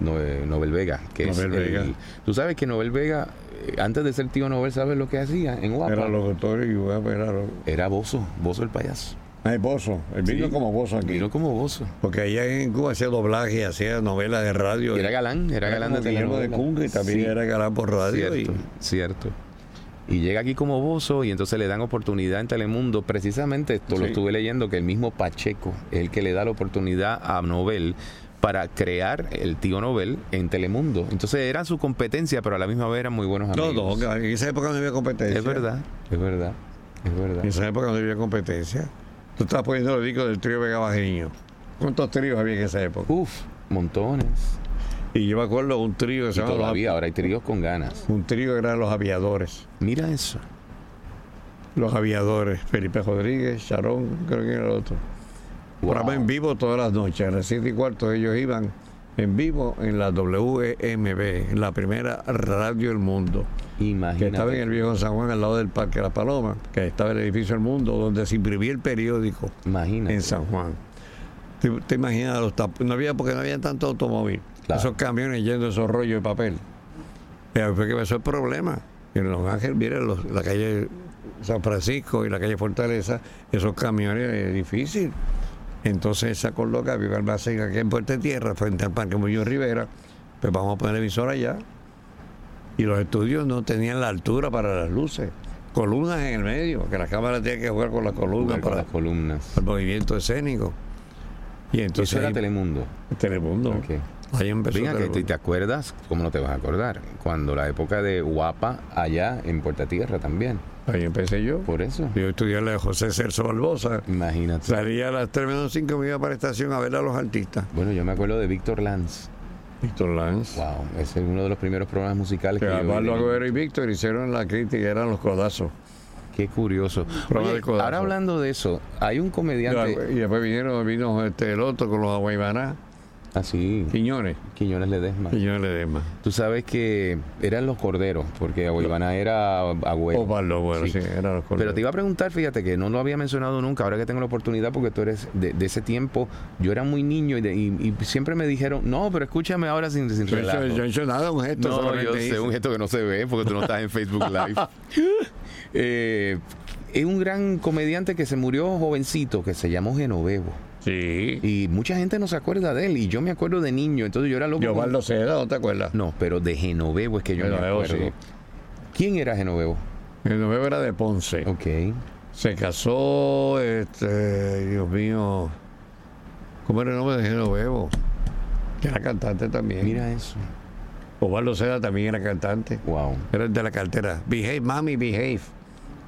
Nobel, Vega. Que Nobel es el- Vega. Tú sabes que Nobel Vega, eh, antes de ser tío Nobel, ¿sabes lo que hacía en Guapa? Era Era, locutor y guapa, era lo... Bozo, Bozo el payaso. Ah, el Bozo. El vino Sí. como Bozo aquí. Vino como Bozo. Porque allá en Cuba hacía doblaje, hacía novelas de radio. Y era galán, era, galán de Guillermo de telenovela. Cunga y también Sí. era galán por radio. Cierto, cierto. Y llega aquí como Bozo y entonces le dan oportunidad en Telemundo. Precisamente esto lo estuve leyendo, que el mismo Pacheco es el que le da la oportunidad a Nobel para crear el tío Nobel en Telemundo. Entonces eran su competencia, pero a la misma vez eran muy buenos y... No, amigos. no, en esa época no había competencia. es verdad, es verdad, es verdad. En esa época no había competencia. Tú estabas poniendo los discos del trío Vega Bajeriño. ¿Cuántos tríos había en esa época? Uf, montones. Y yo me acuerdo un trío que se llamaba todavía, ahora hay tríos con ganas. Un trío que eran los aviadores. Mira eso. Los aviadores. Felipe Rodríguez, Charón, creo que era el otro. Wow. Programa en vivo todas las noches. A las 7 y cuarto ellos iban en vivo en la WMB, la primera radio del mundo, que Imagínate. estaba en el viejo San Juan al lado del Parque La Paloma, que estaba el edificio del mundo donde se imprimía el periódico Imagínate. en San Juan. ¿Te, te imaginas los tap- No había porque no había tanto automóvil. Claro. Esos camiones yendo esos rollos de papel. Pero fue que pasó el problema. En Los Ángeles, mira, los- la calle San Francisco y la calle Fortaleza, esos camiones es difícil. Entonces se acordó que había un almacén aquí en Puerto Tierra, frente al Parque Muñoz Rivera, pues vamos a poner emisora allá. Y los estudios no tenían la altura para las luces. Columnas en el medio, que la cámara tiene que jugar con las columnas Jugar para las columnas. el movimiento escénico. Y entonces Eso era ahí- Telemundo. Telemundo. Ok. Ahí empezó Venga, que te, te acuerdas, ¿cómo no te vas a acordar? Cuando la época de Guapa allá en Puerta Tierra también. Ahí empecé yo. Por eso. Yo estudié la de José Celso Barbosa. Imagínate. Salía a las 3 menos 5 me iba para la estación a ver a los artistas. Bueno, yo me acuerdo de Víctor Lanz. Víctor Lanz. Wow, ese es uno de los primeros programas musicales Que que yo. Pablo Agüero y Víctor hicieron la crítica, eran los codazos. Qué curioso. Oye, ahora hablando de eso, hay un comediante. Y después vinieron, vino este, el otro con los aguaybaná, Ah, Quiñones. Quiñones Ledesma. Quiñones Ledesma. Tú sabes que eran los corderos, porque Aguaybana era agüero. Osvaldo, bueno, Sí. sí, eran los Pero te iba a preguntar, fíjate que no lo había mencionado nunca, ahora que tengo la oportunidad, porque tú eres de, de ese tiempo, yo era muy niño y, de- y- y siempre me dijeron, no, pero escúchame ahora sin, sin Yo yo he hecho nada, un gesto. No, yo sé, un gesto que no se ve porque tú no estás en Facebook Live. Eh, es un gran comediante que se murió jovencito, que se llamó Genovevo. Sí. Y mucha gente no se acuerda de él, y yo me acuerdo de niño, entonces yo era loco. Y con- Seda, ¿no te acuerdas? No, pero de Genovevo es que yo Genovevo, me acuerdo. sí. ¿Quién era Genovevo? El novio era de Ponce. Ok. Se casó, este, Dios mío, ¿cómo era el nombre de Genovevo? Que era cantante también. Mira eso. Osvaldo Seda también era cantante. Wow. Era el de la cartera. Behave, mami, behave.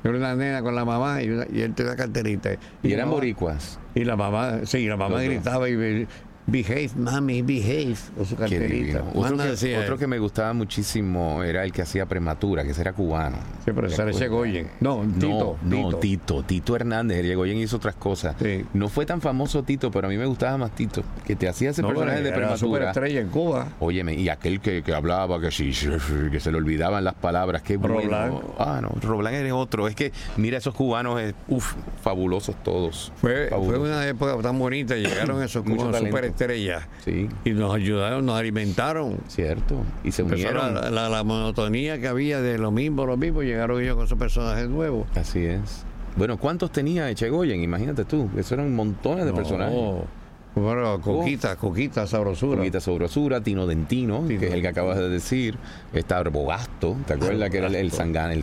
Era una nena con la mamá y, una- y él tenía carterita. Y eran mamá- boricuas. Y la mamá, sí, la mamá Los gritaba y behave, mami, behave. Con su carterita. Otro, que, otro me gustaba muchísimo era el que hacía prematura, que ese era cubano. Sí, pero ese era ¿Te acuerdas? Chegoyen. No, Tito. no, Tito. Tito. Tito Hernández. El Yegoyen hizo otras cosas. Sí. No fue tan famoso Tito, pero a mí me gustaba más Tito, que te hacía ese No, personaje de era prematura. superestrella en Cuba. Óyeme, y aquel que, que hablaba, que sí, que se le olvidaban las palabras, qué bueno. Roblán. Ah, no, Roblán eres otro. Es que, mira, esos cubanos, eh, uf, fabulosos todos. Fue, una época tan bonita, llegaron esos cubanos talento. Superestrellas Sí, y nos ayudaron, nos alimentaron. cierto. Y se unieron. la, la- la monotonía que había de lo mismo, lo mismo, llegaron ellos con esos personajes nuevos. Así es. Bueno, ¿cuántos tenía Echegoyen? Imagínate tú. Eso eran montones de personajes. No, bueno, Coquita, Coquita, sabrosura. Coquita Sobrosura, Tino Dentino, Tino que es el que acabas de decir, está Bogasto, ¿te acuerdas que era el, el,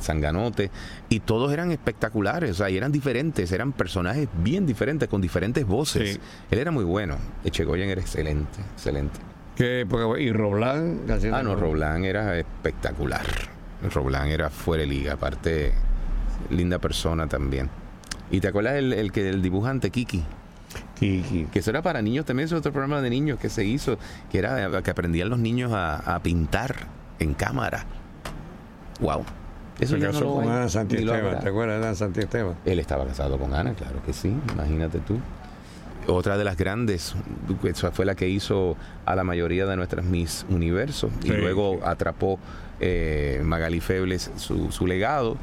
zanganote? Y todos eran espectaculares, o sea, y eran diferentes, eran personajes bien diferentes, con diferentes voces. Sí. Él era muy bueno, Echegoyen era excelente, excelente. Que, porque- y Roblán. Ah, no, Roblán era espectacular. Roblán era fuera de liga, aparte, linda persona también. ¿Y te acuerdas el, el que el dibujante Kiki? Que eso era para niños también, es otro programa de niños que se hizo, que era que aprendían los niños a, a pintar en cámara. Wow. Eso Se casó no con Ana Santiesteban. ¿Te acuerdas de Ana Santiesteban? Él estaba casado con Ana, claro que sí, imagínate tú. Otra de las grandes, esa fue la que hizo a la mayoría de nuestras Miss Universo y luego atrapó eh, Magali Febles su, su legado.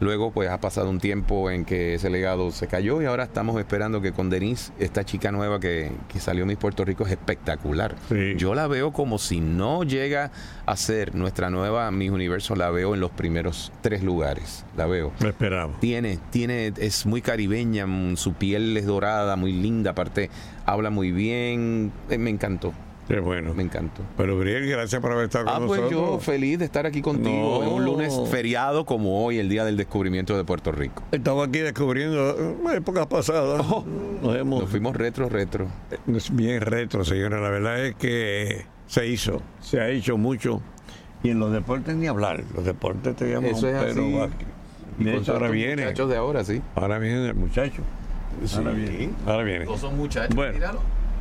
Luego, pues ha pasado un tiempo en que ese legado se cayó y ahora estamos esperando que con Denise, esta chica nueva que, que salió Miss Puerto Rico, es espectacular. Sí. Yo la veo como si no llega a ser nuestra nueva Miss Universo, la veo en los primeros tres lugares. La veo. Lo esperamos. Tiene, tiene, es muy caribeña, mm, su piel es dorada, muy linda, aparte habla muy bien, Eh, me encantó, Qué bueno. me encantó. Pero Uriel, gracias por haber estado con Ah, pues nosotros. yo feliz de estar aquí contigo No. en un lunes feriado como hoy, el día del descubrimiento de Puerto Rico. Estamos aquí descubriendo eh, épocas pasadas. Oh. Nos hemos Nos fuimos retro, retro. Es bien retro, señora. La verdad es que se hizo, se ha hecho mucho. Y en los deportes ni hablar. Los deportes te llaman Eso es así. De con hecho, ahora viene. Muchachos de ahora, sí. Ahora viene el muchacho. Ahora viene. Ahora viene. son muchachos. Bueno.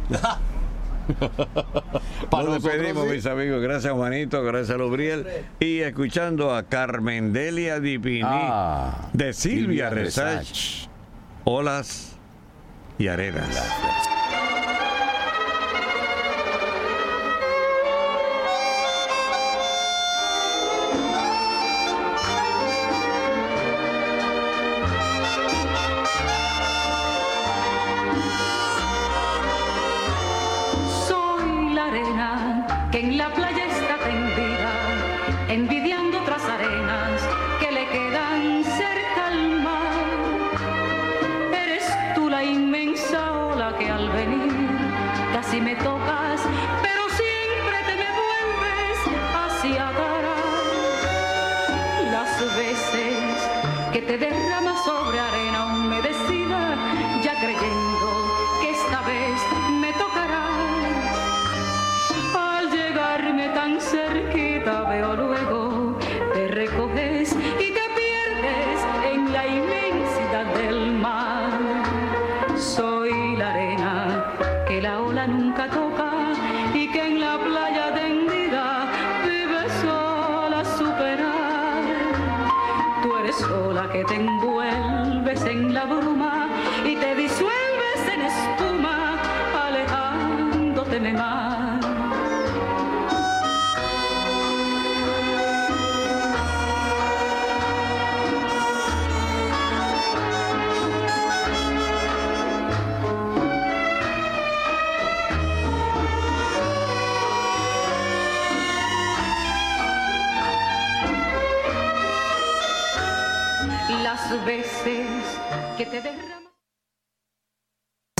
míralo. Nos despedimos, sí. mis amigos. Gracias, Juanito. Gracias, Lubriel. Y escuchando a Carmen Delia Dipini Ah, de Silvia Silvia Resach. Olas y arenas. Nunca toca y que en la playa tendida vive sola superar. Tú eres sola que te envuelves en la bruma y te disuelves en espuma, alejándote más. Que te derramas.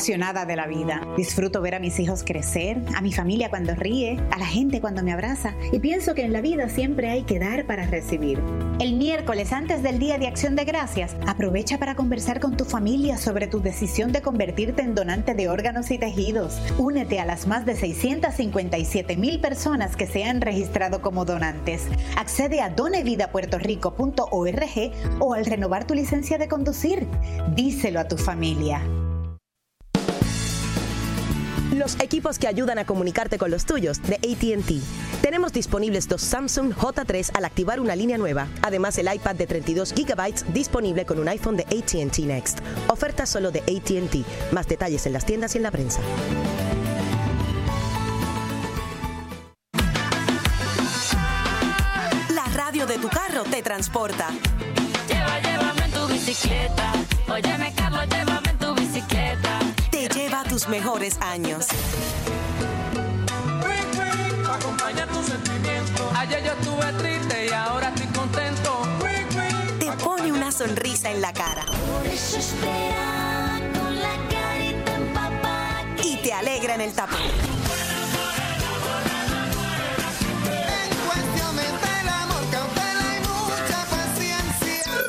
De la vida. Disfruto ver a mis hijos crecer, a mi familia cuando ríe, a la gente cuando me abraza y pienso que en la vida siempre hay que dar para recibir. El miércoles antes del Día de Acción de Gracias, aprovecha para conversar con tu familia sobre tu decisión de convertirte en donante de órganos y tejidos. Únete a las más de 657 mil personas que se han registrado como donantes. Accede a donevidapuertorico.org o al renovar tu licencia de conducir. Díselo a tu familia. Los equipos que ayudan a comunicarte con los tuyos de ATT. Tenemos disponibles dos Samsung J3 al activar una línea nueva. Además, el iPad de 32 GB disponible con un iPhone de ATT Next. Oferta solo de ATT. Más detalles en las tiendas y en la prensa. La radio de tu carro te transporta. Lleva, llévame en tu bicicleta. Tus mejores años. Acompaña tus sentimientos. Ayer yo estuve triste y ahora estoy contento. Te pone una sonrisa en la cara. Por eso espera con la carita empapada. Y te alegra en el tapón.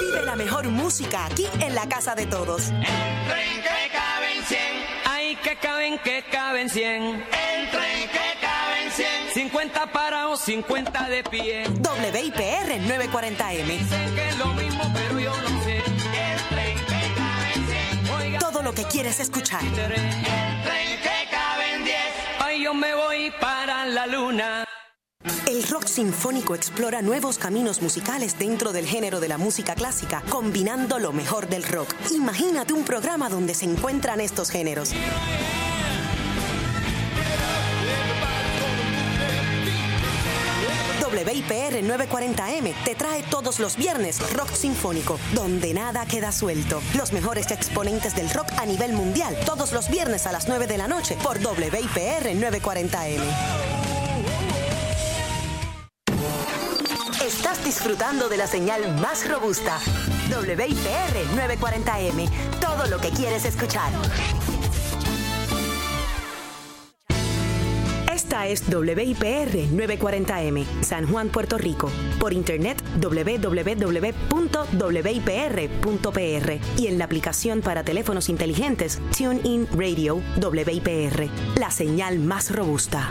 Vive la mejor música aquí en la casa de todos. Tren que caben, que caben 100. El tren que caben 100. 50 parados, 50 de pie. WIPR 940M. Dicen que es lo mismo, pero yo no sé. El tren que caben 100. Oiga, Todo lo que quieres escuchar. el tren que caben 10. Ay, yo me voy para la luna. El rock sinfónico explora nuevos caminos musicales dentro del género de la música clásica, combinando lo mejor del rock. Imagínate un programa donde se encuentran estos géneros. WIPR 940M te trae todos los viernes Rock Sinfónico, donde nada queda suelto. Los mejores exponentes del rock a nivel mundial, todos los viernes a las 9 de la noche por WIPR 940M. Disfrutando de la señal más robusta. WIPR 940M. Todo lo que quieres escuchar. Esta es WIPR 940M, San Juan, Puerto Rico. Por internet www.wipr.pr y en la aplicación para teléfonos inteligentes TuneIn Radio WIPR. La señal más robusta.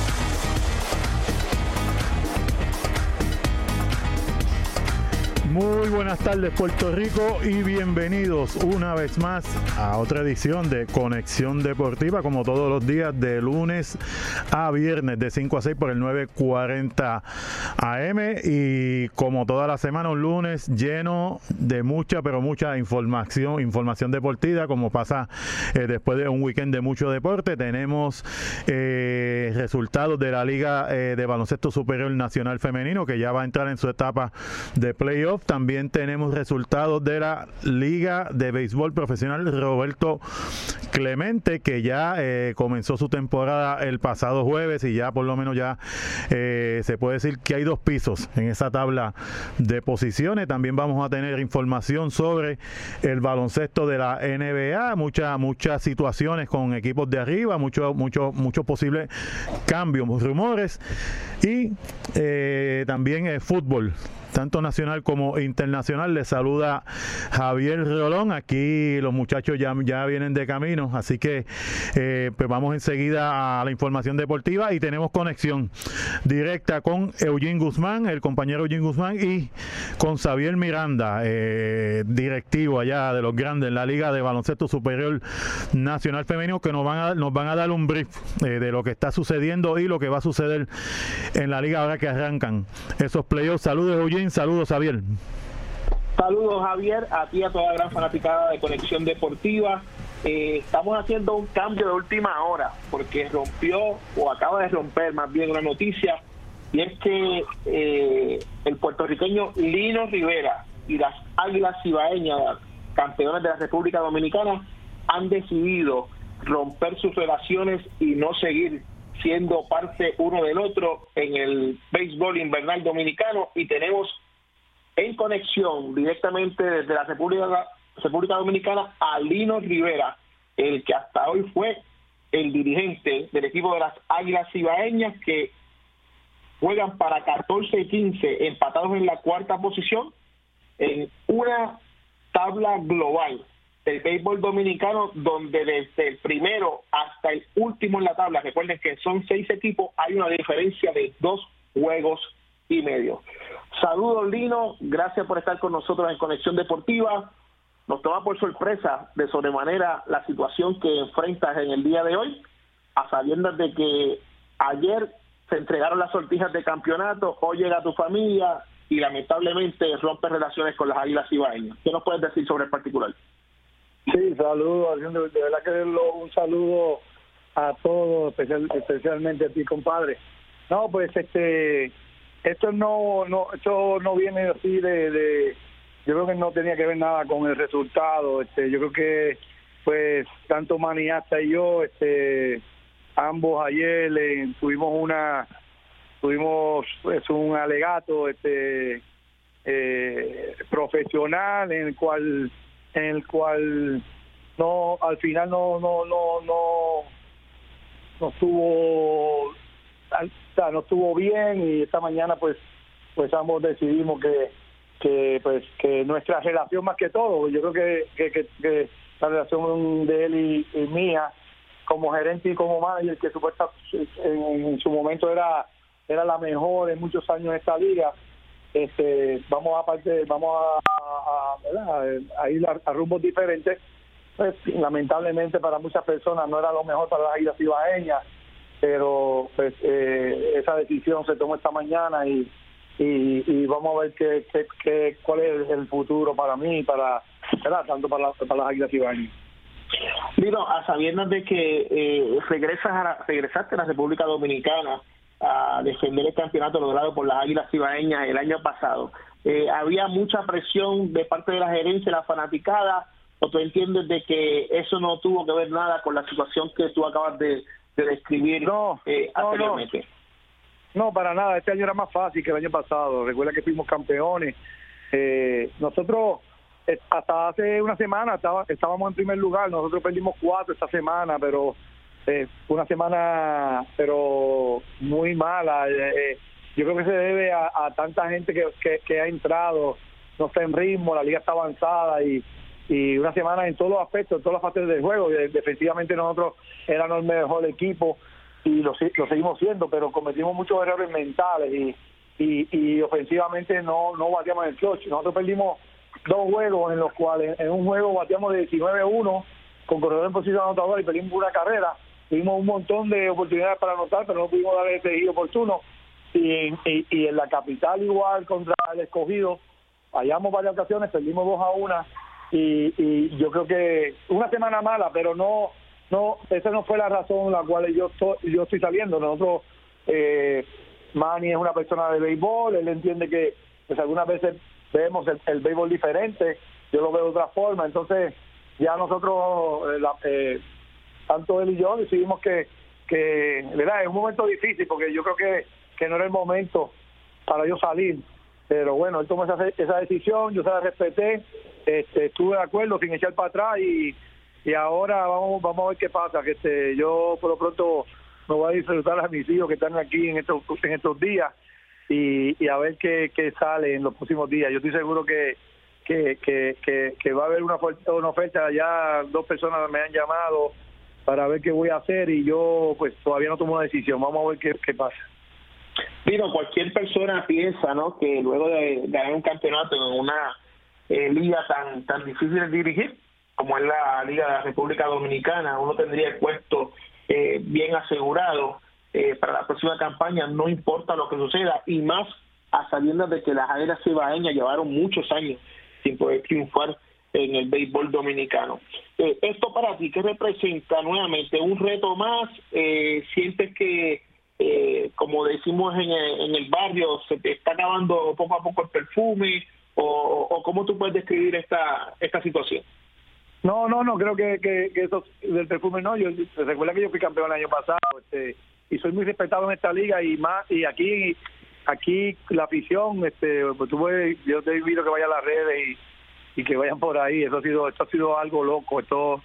Muy buenas tardes Puerto Rico y bienvenidos una vez más a otra edición de Conexión Deportiva como todos los días de lunes a viernes de 5 a 6 por el 940 AM y como toda la semana un lunes lleno de mucha pero mucha información, información deportiva como pasa eh, después de un weekend de mucho deporte. Tenemos eh, resultados de la Liga eh, de Baloncesto Superior Nacional Femenino que ya va a entrar en su etapa de playoff también tenemos resultados de la Liga de Béisbol Profesional Roberto Clemente, que ya eh, comenzó su temporada el pasado jueves y ya por lo menos ya eh, se puede decir que hay dos pisos en esa tabla de posiciones. También vamos a tener información sobre el baloncesto de la NBA, muchas muchas situaciones con equipos de arriba, muchos muchos muchos posibles cambios, rumores. Y eh, también el fútbol tanto nacional como internacional. Les saluda Javier Rolón. Aquí los muchachos ya, ya vienen de camino, así que eh, pues vamos enseguida a la información deportiva y tenemos conexión directa con Eugene Guzmán, el compañero Eugene Guzmán, y con Xavier Miranda, eh, directivo allá de los grandes en la Liga de Baloncesto Superior Nacional Femenino, que nos van a, nos van a dar un brief eh, de lo que está sucediendo y lo que va a suceder en la liga ahora que arrancan esos playoffs. Saludos, Eugene. Saludos, Javier. Saludos Javier, a ti a toda la gran fanaticada de Conexión Deportiva. Eh, estamos haciendo un cambio de última hora porque rompió o acaba de romper más bien una noticia y es que eh, el puertorriqueño Lino Rivera y las Águilas Cibaeñas, campeones de la República Dominicana, han decidido romper sus relaciones y no seguir siendo parte uno del otro en el béisbol invernal dominicano y tenemos en conexión directamente desde la República, Dominicana a Lino Rivera, el que hasta hoy fue el dirigente del equipo de las Águilas Cibaeñas que juegan para 14 y 15 empatados en la cuarta posición en una tabla global del béisbol dominicano, donde desde el primero hasta el último en la tabla, recuerden que son seis equipos, hay una diferencia de dos juegos y medio. Saludos, Lino, gracias por estar con nosotros en Conexión Deportiva. Nos toma por sorpresa de sobremanera la situación que enfrentas en el día de hoy, a sabiendas de que ayer se entregaron las sortijas de campeonato, hoy llega tu familia y lamentablemente rompe relaciones con las Águilas Ibaeñas. ¿Qué nos puedes decir sobre el particular? Sí, saludos, de verdad que un saludo a todos, especial, especialmente a ti, compadre. No, pues este, esto no, no, esto no viene así de, de, yo creo que no tenía que ver nada con el resultado. Este, yo creo que, pues, tanto Maniasta y yo, este, ambos ayer tuvimos una, tuvimos pues un alegato, este, eh, profesional en el cual en el cual no al final no no no no no estuvo o sea, no estuvo bien y esta mañana pues pues ambos decidimos que que pues que nuestra relación más que todo yo creo que que, que, la relación de él y, mía como gerente y como manager que supuestamente en, en, su momento era era la mejor en muchos años de esta liga este, vamos vamos a, a, ¿verdad? a ir a, rumbos diferentes. Pues, lamentablemente para muchas personas no era lo mejor para las islas ibaeñas, pero pues eh, esa decisión se tomó esta mañana y, y, vamos a ver qué, qué, qué- cuál es el futuro para mí, para ¿verdad? tanto para, las- para las águilas ibaeñas. Lino, a sabiendas de que eh, regresas a la- regresaste a la República Dominicana a defender el campeonato logrado por las Águilas Cibaeñas el año pasado, eh, ¿había mucha presión de parte de la gerencia, la fanaticada, o tú entiendes de que eso no tuvo que ver nada con la situación que tú acabas de, de describir eh, no, no. anteriormente? No, para nada. Este año era más fácil que el año pasado. Recuerda que fuimos campeones. Eh, nosotros, eh, hasta hace una semana, estaba, estábamos en primer lugar. Nosotros perdimos cuatro esta semana, pero eh, una semana pero muy mala. Eh, eh, yo creo que se debe a, tanta gente que, que, ha entrado, no está en ritmo, la liga está avanzada y, y una semana en todos los aspectos, en todas las fases del juego. Y, defensivamente nosotros éramos el mejor equipo y lo, lo seguimos siendo, pero cometimos muchos errores mentales y, y, y ofensivamente no, no bateamos el clutch. Nosotros perdimos dos juegos en los cuales en un juego bateamos de 19-1 con corredor en posición anotadora y perdimos una carrera. Tuvimos un montón de oportunidades para anotar, pero no pudimos dar ese giro oportuno. Y, y, en la capital igual contra el escogido, fallamos varias ocasiones, perdimos dos a una y, y yo creo que una semana mala, pero no, no, esa no fue la razón la cual yo estoy, yo estoy saliendo. Nosotros, eh, Manny es una persona de béisbol, él entiende que pues algunas veces vemos el, el béisbol diferente, yo lo veo de otra forma, entonces ya nosotros, eh, la- eh, tanto él y yo decidimos que, que, ¿verdad? Es un momento difícil porque yo creo que, que no era el momento para yo salir. Pero bueno, él tomó esa, esa decisión, yo se la respeté, este, estuve de acuerdo sin echar para atrás y, y ahora vamos vamos a ver qué pasa. Que este, yo por lo pronto me voy a disfrutar a mis hijos que están aquí en estos, en estos días y, a ver qué, qué sale en los próximos días. Yo estoy seguro que, que, que, que, que va a haber una, oferta- una oferta. Ya dos personas me han llamado para ver qué voy a hacer y yo pues todavía no tomo una decisión. Vamos a ver qué, qué pasa. Digo, cualquier persona piensa, ¿no? Que luego de ganar un campeonato en una eh, liga tan tan difícil de dirigir como es la Liga de la República Dominicana, uno tendría el puesto eh, bien asegurado eh, para la próxima campaña, no importa lo que suceda, y más a sabiendas de que las águilas cibaeñas llevaron muchos años sin poder triunfar en el béisbol dominicano. Eh, esto para ti, ¿qué representa nuevamente? ¿Un reto más? Eh, ¿Sientes que eh, como decimos en el, en el barrio, se te está acabando poco a poco el perfume, o, o cómo tú puedes describir esta, esta situación. No, no, no, creo que, que, eso del perfume no. Yo recuerda que yo fui campeón el año pasado, este, y soy muy respetado en esta liga y más y aquí aquí la afición, este, pues tú yo te invito que vaya a las redes y, y que vayan por ahí. Eso ha sido esto ha sido algo loco. Esto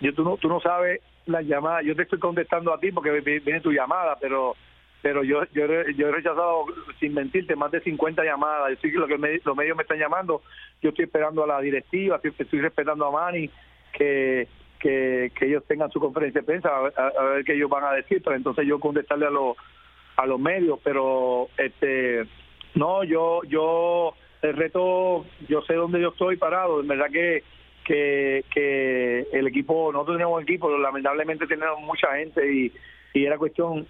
yo tú no tú no sabes las llamadas. Yo te estoy contestando a ti porque vi- viene tu llamada, pero pero yo yo, yo he rechazado sin mentirte más de 50 llamadas. Yo sí que lo que los medios me están llamando. Yo estoy esperando a la directiva, estoy, estoy respetando a Manny que que, que ellos tengan su conferencia de prensa a, a- a ver qué ellos van a decir, pero entonces yo contestarle a los a los medios, pero este no, yo yo el reto, yo sé dónde yo estoy parado, en verdad que que, el equipo, nosotros teníamos un equipo, lamentablemente tenemos mucha gente y, y era cuestión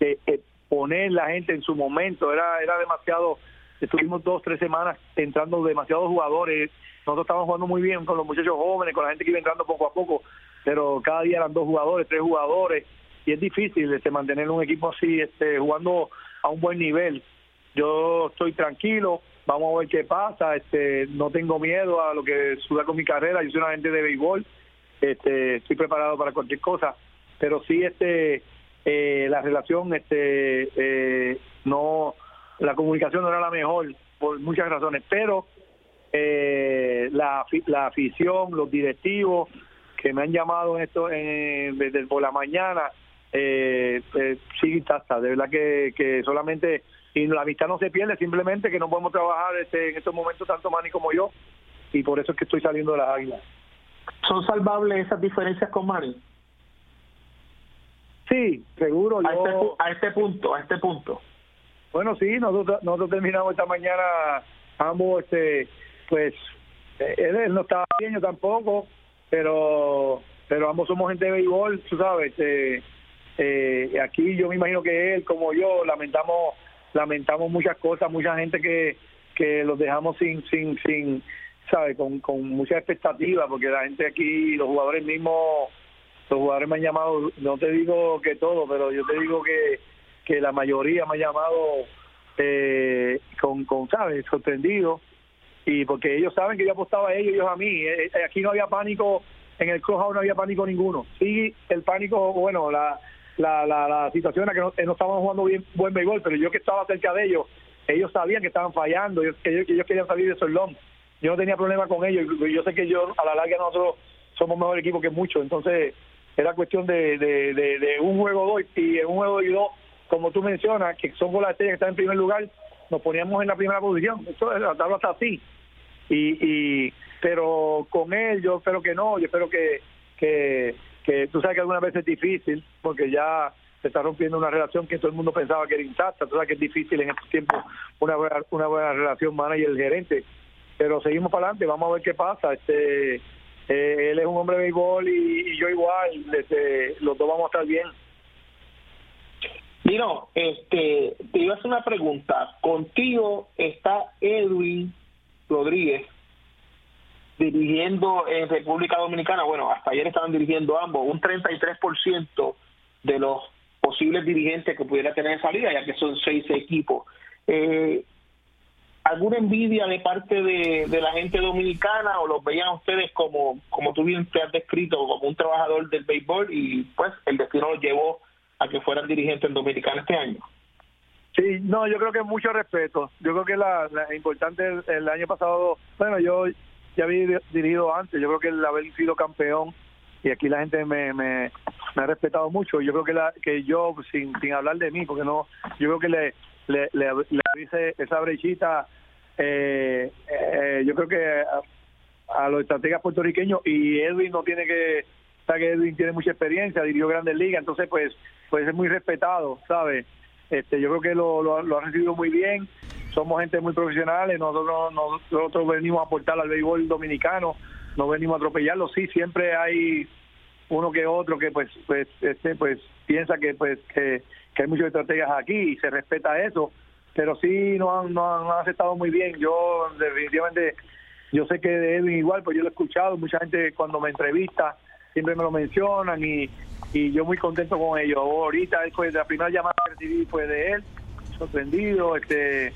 de, de poner la gente en su momento, era era demasiado, estuvimos dos, tres semanas entrando demasiados jugadores, nosotros estábamos jugando muy bien con los muchachos jóvenes, con la gente que iba entrando poco a poco, pero cada día eran dos jugadores, tres jugadores, y es difícil este, mantener un equipo así, este, jugando a un buen nivel. Yo estoy tranquilo, vamos a ver qué pasa, este, no tengo miedo a lo que suceda con mi carrera, yo soy una gente de béisbol, este, estoy preparado para cualquier cosa, pero sí este, eh, la relación, este, eh, no, la comunicación no era la mejor por muchas razones, pero eh, la, la afición, los directivos que me han llamado en esto en, desde por la mañana, eh, eh, sigue intacta. De verdad que solamente, y la amistad no se pierde, simplemente que no podemos trabajar este, en estos momentos tanto Manny como yo, y por eso es que estoy saliendo de las águilas. ¿Son salvables esas diferencias con Manny? Sí, seguro. A yo- este, a este punto, a este punto. Bueno, sí, nosotros, nosotros terminamos esta mañana ambos, este, pues, eh, él, él no estaba bien, yo tampoco, pero pero ambos somos gente de béisbol, tú sabes. este, eh, aquí yo me imagino que él, como yo, lamentamos lamentamos muchas cosas, mucha gente que, que los dejamos sin, sin, sin, ¿sabes? Con, con mucha expectativa, porque la gente aquí, los jugadores mismos, los jugadores me han llamado, no te digo que todo, pero yo te digo que, que la mayoría me ha llamado eh, con, con, ¿sabes? Sorprendido. Y porque ellos saben que yo apostaba a ellos, ellos a mí. Eh, eh, aquí no había pánico, en el clubhouse no había pánico ninguno. Sí, el pánico, bueno, la, la, la, la situación era que no, eh, no estaban jugando bien buen béisbol, pero yo que estaba cerca de ellos, ellos sabían que estaban fallando, ellos, que ellos, que ellos querían salir de Solón. Yo no tenía problema con ellos, yo sé que yo a la larga nosotros somos mejor equipo que muchos, entonces era cuestión de, de, un juego dos y en un juego y dos, como tú mencionas, que son las estrellas que están en primer lugar, nos poníamos en la primera posición, eso la tabla está así. Y, y pero con él yo espero que no, yo espero que, que, que tú sabes que algunas veces es difícil, porque ya se está rompiendo una relación que todo el mundo pensaba que era intacta, tú sabes que es difícil en estos tiempos una buena, una buena relación manager-gerente, pero seguimos para adelante, vamos a ver qué pasa, este eh, él es un hombre de béisbol y, yo igual, este, los dos vamos a estar bien. Dino, este, te iba a hacer una pregunta. Contigo está Edwin Rodríguez dirigiendo en República Dominicana. Bueno, hasta ayer estaban dirigiendo ambos, un 33% de los posibles dirigentes que pudiera tener esa liga, ya que son seis equipos. Eh, ¿Alguna envidia de parte de, la gente dominicana o los veían ustedes como, como tú bien te has descrito, como un trabajador del béisbol y pues el destino los llevó a que fueran dirigentes en Dominicana este año? Sí, no, yo creo que mucho respeto. Yo creo que la, importante el año pasado, bueno, yo ya había dirigido antes, yo creo que el haber sido campeón y aquí la gente me, me, ha respetado mucho. Yo creo que la, que yo, sin, sin hablar de mí, porque no, yo creo que le, le, le, esa brechita, eh, eh, yo creo que a, a los estrategas puertorriqueños y Edwin no tiene que, sabe que Edwin tiene mucha experiencia, dirigió grandes ligas, entonces pues, pues es muy respetado, ¿sabes? Este, yo creo que lo, lo, lo ha recibido muy bien. Somos gente muy profesional, nosotros, nosotros venimos a aportar al béisbol dominicano, no venimos a atropellarlo. Sí, siempre hay uno que otro que pues pues este pues piensa que pues que, hay muchos estrategas aquí y se respeta eso, pero sí no han, no aceptado muy bien. Yo definitivamente yo sé que de Edwin igual, pues yo lo he escuchado, mucha gente cuando me entrevista siempre me lo mencionan y, yo muy contento con ellos. Ahorita después la primera llamada que recibí fue de él, sorprendido, este,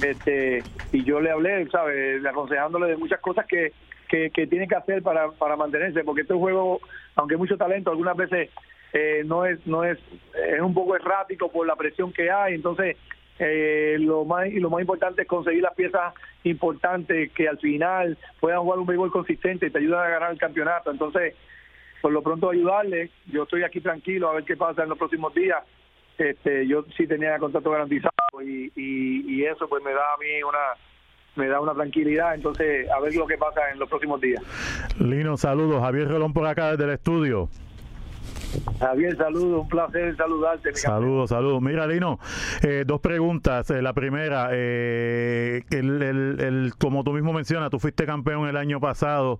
este, y yo le hablé, ¿sabes? aconsejándole de muchas cosas que, que, que tiene que hacer para, para mantenerse, porque este juego, aunque mucho talento, algunas veces eh, no es, no es, es un poco errático por la presión que hay, entonces eh, lo más y lo más importante es conseguir las piezas importantes que al final puedan jugar un béisbol consistente y te ayudan a ganar el campeonato. Entonces, por lo pronto ayudarle. Yo estoy aquí tranquilo a ver qué pasa en los próximos días. Este, yo sí tenía contrato garantizado y, y, y eso pues me da a mí una me da una tranquilidad. Entonces, a ver lo que pasa en los próximos días. Lino, saludos. Javier Rolón por acá desde el estudio. Javier, saludos, un placer saludarte. Saludos, saludos. Mira, Lino, eh, dos preguntas. Eh, la primera, eh, el, el- como tú mismo mencionas, tú fuiste campeón el año pasado.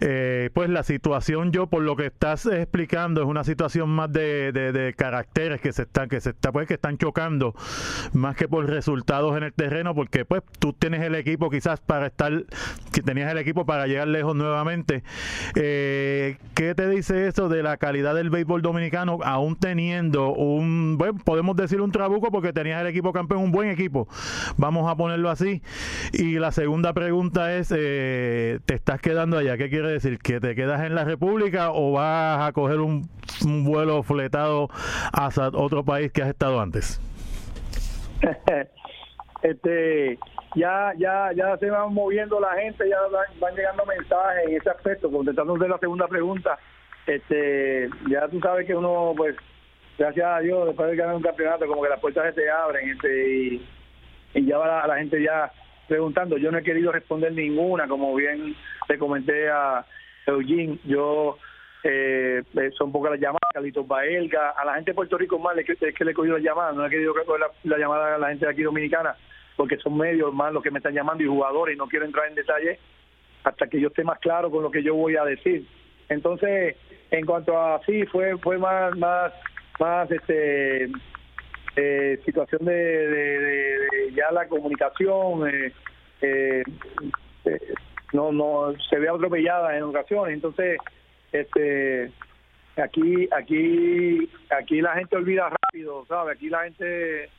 Pues la situación, yo por lo que estás explicando, es una situación más de, de- de caracteres que se están, que se está, pues, que están chocando, más que por resultados en el terreno, porque pues tú tienes el equipo quizás para estar, que tenías el equipo para llegar lejos nuevamente. ¿Qué te dice eso de la calidad del béisbol dominicano, aún teniendo un, bueno, podemos decir un trabuco porque tenías el equipo campeón, un buen equipo, vamos a ponerlo así. Y la segunda pregunta es, eh, ¿te estás quedando allá? ¿Qué quiere decir? ¿Que te quedas en la República o vas a coger un, vuelo fletado hacia otro país que has estado antes? este ya ya ya se van moviendo la gente ya van, van llegando mensajes en ese aspecto contestando de la segunda pregunta este ya tú sabes que uno pues gracias a Dios después de ganar un campeonato como que las puertas se te abren este y, ya va la, la gente ya preguntando. Yo no he querido responder ninguna como bien le comenté a Eugene. Yo eh, eh, son pocas las llamadas que Carlitos Baelga, a la gente de Puerto Rico más es que, es que le he cogido la llamada, no he querido coger la, la llamada a la gente de aquí dominicana, porque son medios más los que me están llamando y jugadores, y no quiero entrar en detalle hasta que yo esté más claro con lo que yo voy a decir. Entonces, en cuanto a sí, fue fue más más más este eh, situación de, de- ya la comunicación eh, eh, eh, no no se ve atropellada en ocasiones. Entonces este aquí aquí aquí la gente olvida rápido sabe aquí la gente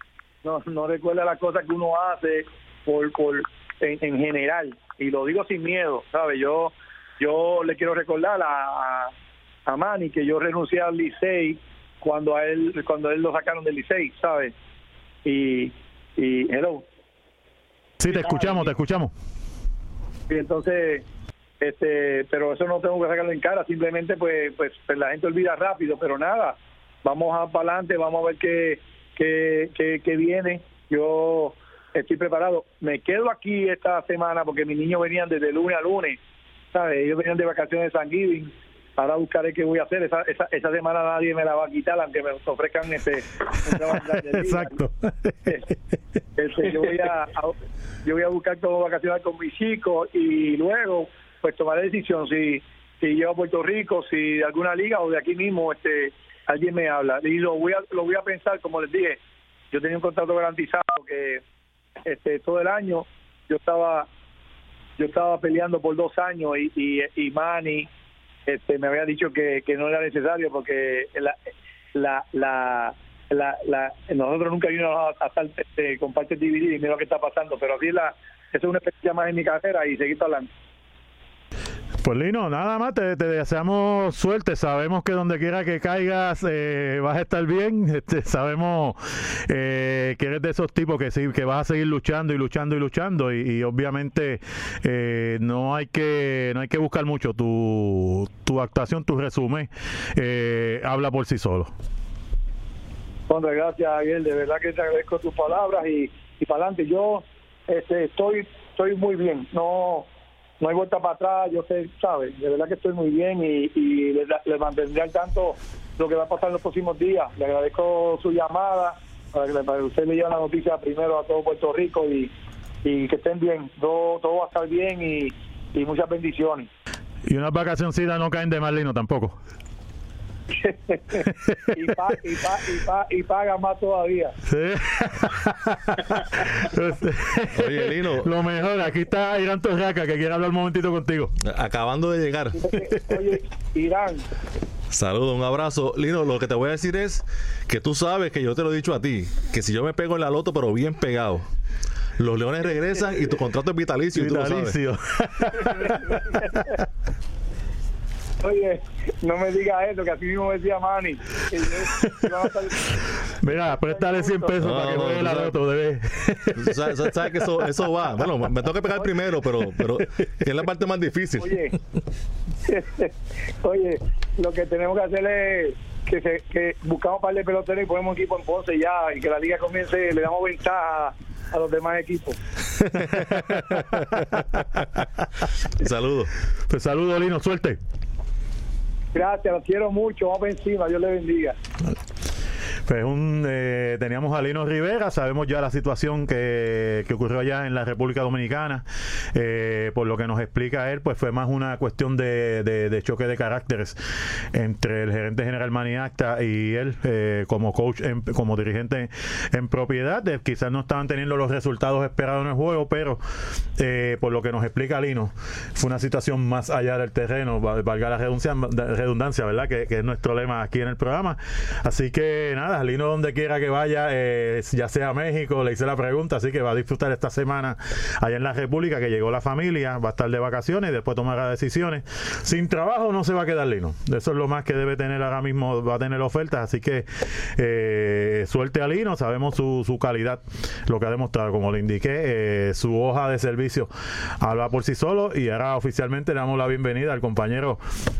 no, no recuerda las cosas que uno hace por por en, en general. Y lo digo sin miedo sabe yo yo le quiero recordar a, a, a Manny que yo renuncié al Licey cuando a él cuando él lo sacaron del Licey sabe y y hello. Sí, te escuchamos, te escuchamos. y entonces este pero eso no tengo que sacarlo en cara simplemente pues pues, pues la gente olvida rápido pero nada vamos a para adelante vamos a ver qué qué, qué, qué viene. Yo estoy preparado. Me quedo aquí esta semana porque mis niños venían desde lunes a lunes sabes ellos venían de vacaciones de San Giving ahora buscaré qué voy a hacer esa, esa, esa semana nadie me la va a quitar aunque me ofrezcan este. Exacto. Este, yo voy a, a- yo voy a buscar como vacaciones con mis chicos y luego pues tomaré decisión si si llevo a Puerto Rico si de alguna liga o de aquí mismo este alguien me habla y lo voy a lo voy a pensar como les dije yo tenía un contrato garantizado que este todo el año yo estaba yo estaba peleando por dos años y y, y Manny este me había dicho que, que no era necesario porque la la la la, la- nosotros nunca vimos a, a estar este, con divididas y mira lo que está pasando pero así la es una experiencia más en mi carrera y seguir adelante Pues Lino, nada más, te, deseamos suerte. Sabemos que donde quiera que caigas eh, vas a estar bien. Este, sabemos eh, que eres de esos tipos que sí, que vas a seguir luchando y luchando y luchando. Y, y obviamente eh, no hay que no hay que buscar mucho. Tu, tu actuación, tu resumen, eh, habla por sí solo. Bueno, gracias, Ariel. De verdad que te agradezco tus palabras y, y para adelante. Yo este, estoy estoy muy bien. No no hay vuelta para atrás. Yo sé, ¿sabes? De verdad que estoy muy bien y, y le, mantendré al tanto lo que va a pasar en los próximos días. Le agradezco su llamada para que, para que usted le lleve la noticia primero a todo Puerto Rico y, y que estén bien. Todo, todo va a estar bien y, y muchas bendiciones. Y unas vacacioncitas no caen de mal, Lino, tampoco. y, pa- y, pa- y, pa- y paga más todavía. Oye, Lino. Lo mejor, aquí está Irán Torraca que quiere hablar un momentito contigo. Acabando de llegar. Oye, Irán, Saludos, un abrazo. Lino, lo que te voy a decir es que tú sabes que yo te lo he dicho a ti, que si yo me pego en la loto, pero bien pegado, los leones regresan y tu contrato es vitalicio. y tú lo sabes. Oye, no me digas eso, que así mismo me decía Manny. que yo- a estar- Mira, préstale 100 pesos No, para que no, juegue tú la loto, bebé. Sabes, que eso, eso va. Bueno, me tengo que pegar primero, pero, pero que es la parte más difícil. Oye, oye, lo que tenemos que hacer es que, se, que buscamos un par de peloteros y ponemos equipo en Ponce ya y que la liga comience, le damos ventaja a los demás equipos. Saludos. Pues saludos, Lino, suerte. Gracias, los quiero mucho, vamos encima, Dios le bendiga. Pues un, eh, teníamos a Lino Rivera, sabemos ya la situación que, que ocurrió allá en la República Dominicana. Eh, por lo que nos explica él, pues fue más una cuestión de, de- choque de caracteres entre el gerente general Maniacta y él eh, como coach, en- como dirigente en propiedad. Eh, quizás no estaban teniendo los resultados esperados en el juego, pero eh, por lo que nos explica Lino, fue una situación más allá del terreno, val- valga la redundancia, redundancia ¿verdad? Que, que es nuestro lema aquí en el programa. Así que nada, Lino donde quiera que vaya, eh, ya sea a México, le hice la pregunta, así que va a disfrutar esta semana allá en la República, que llegó la familia, va a estar de vacaciones y después tomará decisiones. Sin trabajo no se va a quedar Lino. Eso es lo más que debe tener ahora mismo, va a tener ofertas, así que eh, suerte a Lino, sabemos su, su calidad, lo que ha demostrado, como le indiqué, eh, su hoja de servicio habla por sí solo y ahora oficialmente le damos la bienvenida al compañero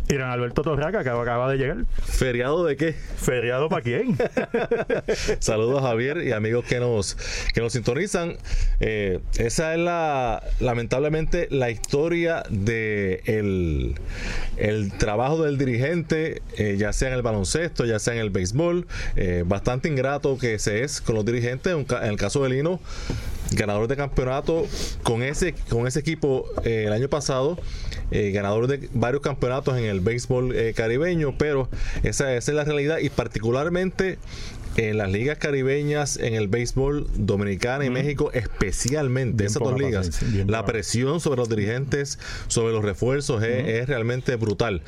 Irán Alberto Torraca, que acaba de llegar. ¿Feriado de qué? ¿Feriado para quién? Saludos Javier y amigos que nos, que nos sintonizan. Eh, esa es la, lamentablemente, la historia de el, el trabajo del dirigente, eh, ya sea en el baloncesto, ya sea en el béisbol. Eh, bastante ingrato que se es con los dirigentes. En el caso de Lino, ganador de campeonato con ese, con ese equipo eh, el año pasado, eh, ganador de varios campeonatos en el béisbol eh, caribeño, pero esa, esa es la realidad y particularmente en las ligas caribeñas, en el béisbol dominicana y México, especialmente esas dos ligas, la presión sobre los dirigentes, sobre los refuerzos es, es realmente brutal.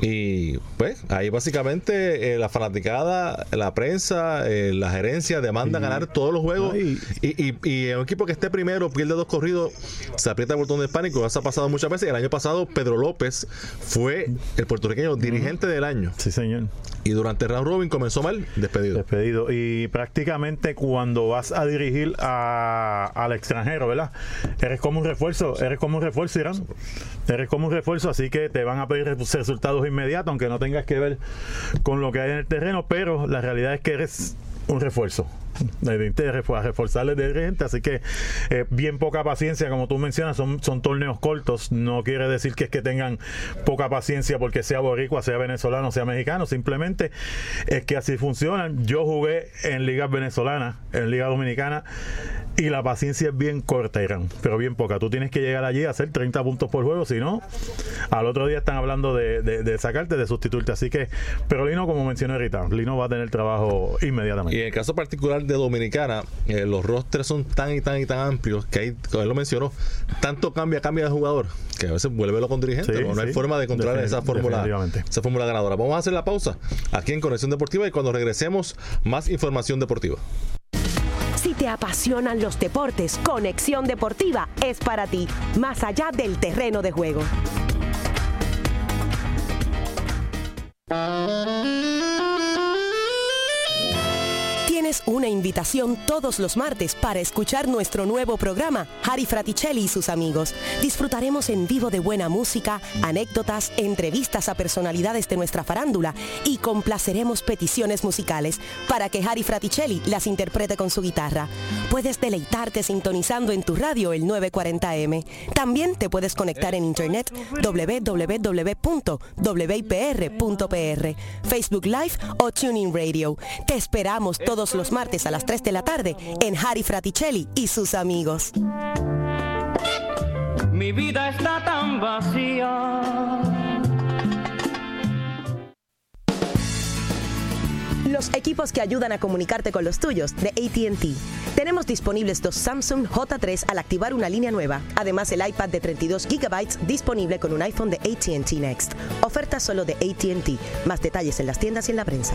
Y pues ahí básicamente eh, la fanaticada, la prensa, eh, la gerencia demanda ganar todos los juegos. y, y, y, un equipo que esté primero, pierde dos corridos, se aprieta el botón de pánico. Eso ha pasado muchas veces. El año pasado, Pedro López fue el puertorriqueño dirigente del año. Sí, señor. Y durante el round robin comenzó mal, despedido. Despedido. Y prácticamente cuando vas a dirigir a, al extranjero, ¿verdad? Eres como un refuerzo, eres como un refuerzo, Irán. Eres como un refuerzo, así que te van a pedir resultados inmediatos, aunque no tengas que ver con lo que hay en el terreno, pero la realidad es que eres un refuerzo a reforzarle de gente, así que eh, bien poca paciencia, como tú mencionas, son, son torneos cortos, no quiere decir que es que tengan poca paciencia porque sea boricua, sea venezolano, sea mexicano, simplemente es que así funcionan. Yo jugué en ligas venezolanas, en liga dominicana, y la paciencia es bien corta, Irán, pero bien poca. Tú tienes que llegar allí a hacer 30 puntos por juego, si no, al otro día están hablando de, de, sacarte, de sustituirte. Así que, pero Lino, como mencioné ahorita, Lino va a tener trabajo inmediatamente. Y en el caso particular de Dominicana, eh, los rosters son tan y tan y tan amplios que hay, como él lo mencionó, tanto cambia, cambia de jugador, que a veces vuelve lo con dirigente. no, hay forma de encontrar esa fórmula, esa fórmula ganadora. Vamos a hacer la pausa aquí en Conexión Deportiva y cuando regresemos, más información deportiva. Si te apasionan los deportes, Conexión Deportiva es para ti, más allá del terreno de juego. Tienes una invitación todos los martes para escuchar nuestro nuevo programa, Harry Fraticelli y sus amigos. Disfrutaremos en vivo de buena música, anécdotas, entrevistas a personalidades de nuestra farándula y complaceremos peticiones musicales para que Harry Fraticelli las interprete con su guitarra. Puedes deleitarte sintonizando en tu radio el 940M. También te puedes conectar en internet www.wipr.pr, Facebook Live o Tuning Radio. Te esperamos todos los martes a las 3 de la tarde en Harry Fraticelli y sus amigos. Mi vida está tan vacía. Los equipos que ayudan a comunicarte con los tuyos de ATT. Tenemos disponibles dos Samsung J3 al activar una línea nueva. Además, el iPad de 32 GB disponible con un iPhone de ATT Next. Oferta solo de ATT. Más detalles en las tiendas y en la prensa.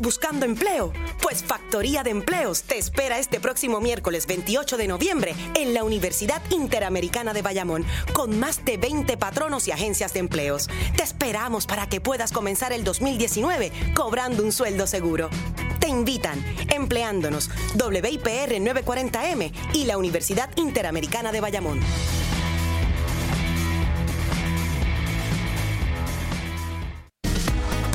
Buscando empleo? Pues Factoría de Empleos te espera este próximo miércoles 28 de noviembre en la Universidad Interamericana de Bayamón con más de 20 patronos y agencias de empleos. Te esperamos para que puedas comenzar el 2019 cobrando un sueldo seguro. Te invitan empleándonos WIPR 940M y la Universidad Interamericana de Bayamón.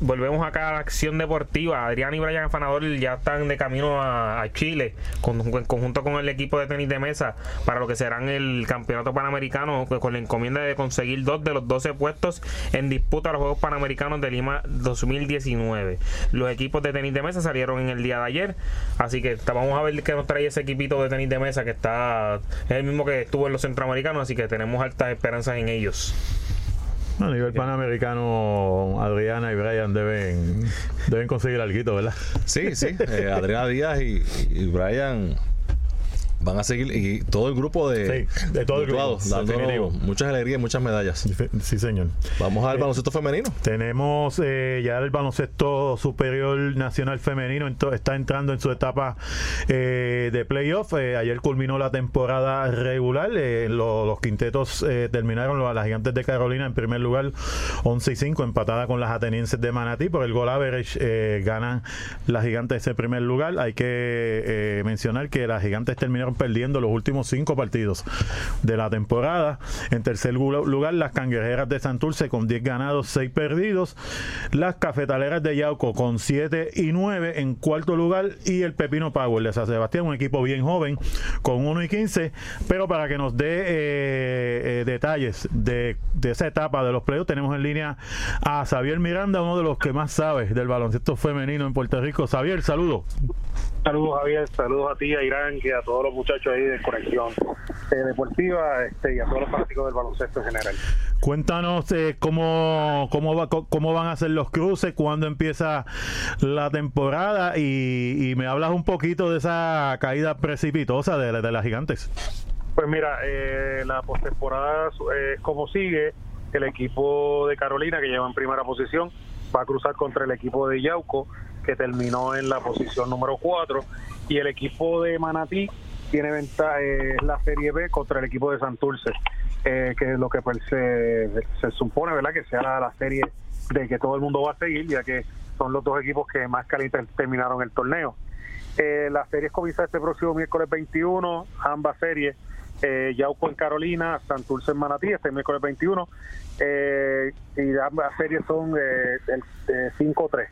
Volvemos acá a la acción deportiva. Adrián y Brian Afanador ya están de camino a, Chile, con, en conjunto con el equipo de tenis de mesa, para lo que serán el campeonato panamericano, con la encomienda de conseguir dos de los 12 puestos en disputa a los Juegos Panamericanos de Lima 2019. Los equipos de tenis de mesa salieron en el día de ayer, así que vamos a ver qué nos trae ese equipito de tenis de mesa que está, es el mismo que estuvo en los centroamericanos, así que tenemos altas esperanzas en ellos. A nivel panamericano, Adriana y Brian deben, deben conseguir algo, ¿verdad? Sí, sí. Eh, Adriana Díaz y, y Brian van a seguir y todo el grupo de, Sí, de todo el grupo, definitivo. muchas alegrías y muchas medallas. Sí, señor. Vamos al baloncesto femenino. Tenemos eh, ya el baloncesto superior nacional femenino, ento- está entrando en su etapa eh, de playoff. Eh, ayer culminó la temporada regular. eh, lo- los quintetos eh, terminaron los- las gigantes de Carolina en primer lugar, 11 y 5, empatada con las atenienses de Manatí. Por el gol average eh, ganan las gigantes ese primer lugar. Hay que eh, mencionar que las gigantes terminaron perdiendo los últimos cinco partidos de la temporada. En tercer lugar, las cangrejeras de Santurce con 10 ganados, 6 perdidos. Las cafetaleras de Yauco con 7 y 9 en cuarto lugar. Y el Pepino Power de San Sebastián, un equipo bien joven, con 1 y 15. Pero para que nos dé eh, eh, detalles de, de esa etapa de los playoffs, tenemos en línea a Xavier Miranda, uno de los que más sabe del baloncesto femenino en Puerto Rico. Xavier, saludos. Saludos Javier, saludos a ti, a Irán y a todos los muchachos ahí de Conexión eh, Deportiva este, y a todos los fanáticos del baloncesto en general. Cuéntanos eh, cómo, cómo, va, cómo van a ser los cruces, cuándo empieza la temporada y, y me hablas un poquito de esa caída precipitosa de, de las gigantes. Pues mira, eh, la postemporada eh, es como sigue. El equipo de Carolina, que lleva en primera posición, va a cruzar contra el equipo de Yauco, que terminó en la posición número 4. Y el equipo de Manatí tiene ventaja eh, la Serie B contra el equipo de Santurce, eh, que es lo que pues, se, se supone verdad que sea la, la serie de que todo el mundo va a seguir, ya que son los dos equipos que más calientes terminaron el torneo. Eh, las series comienzan este próximo miércoles 21, ambas series, eh, Yauco en Carolina, Santurce en Manatí, este miércoles 21, eh, y ambas series son eh, el eh, 5-3.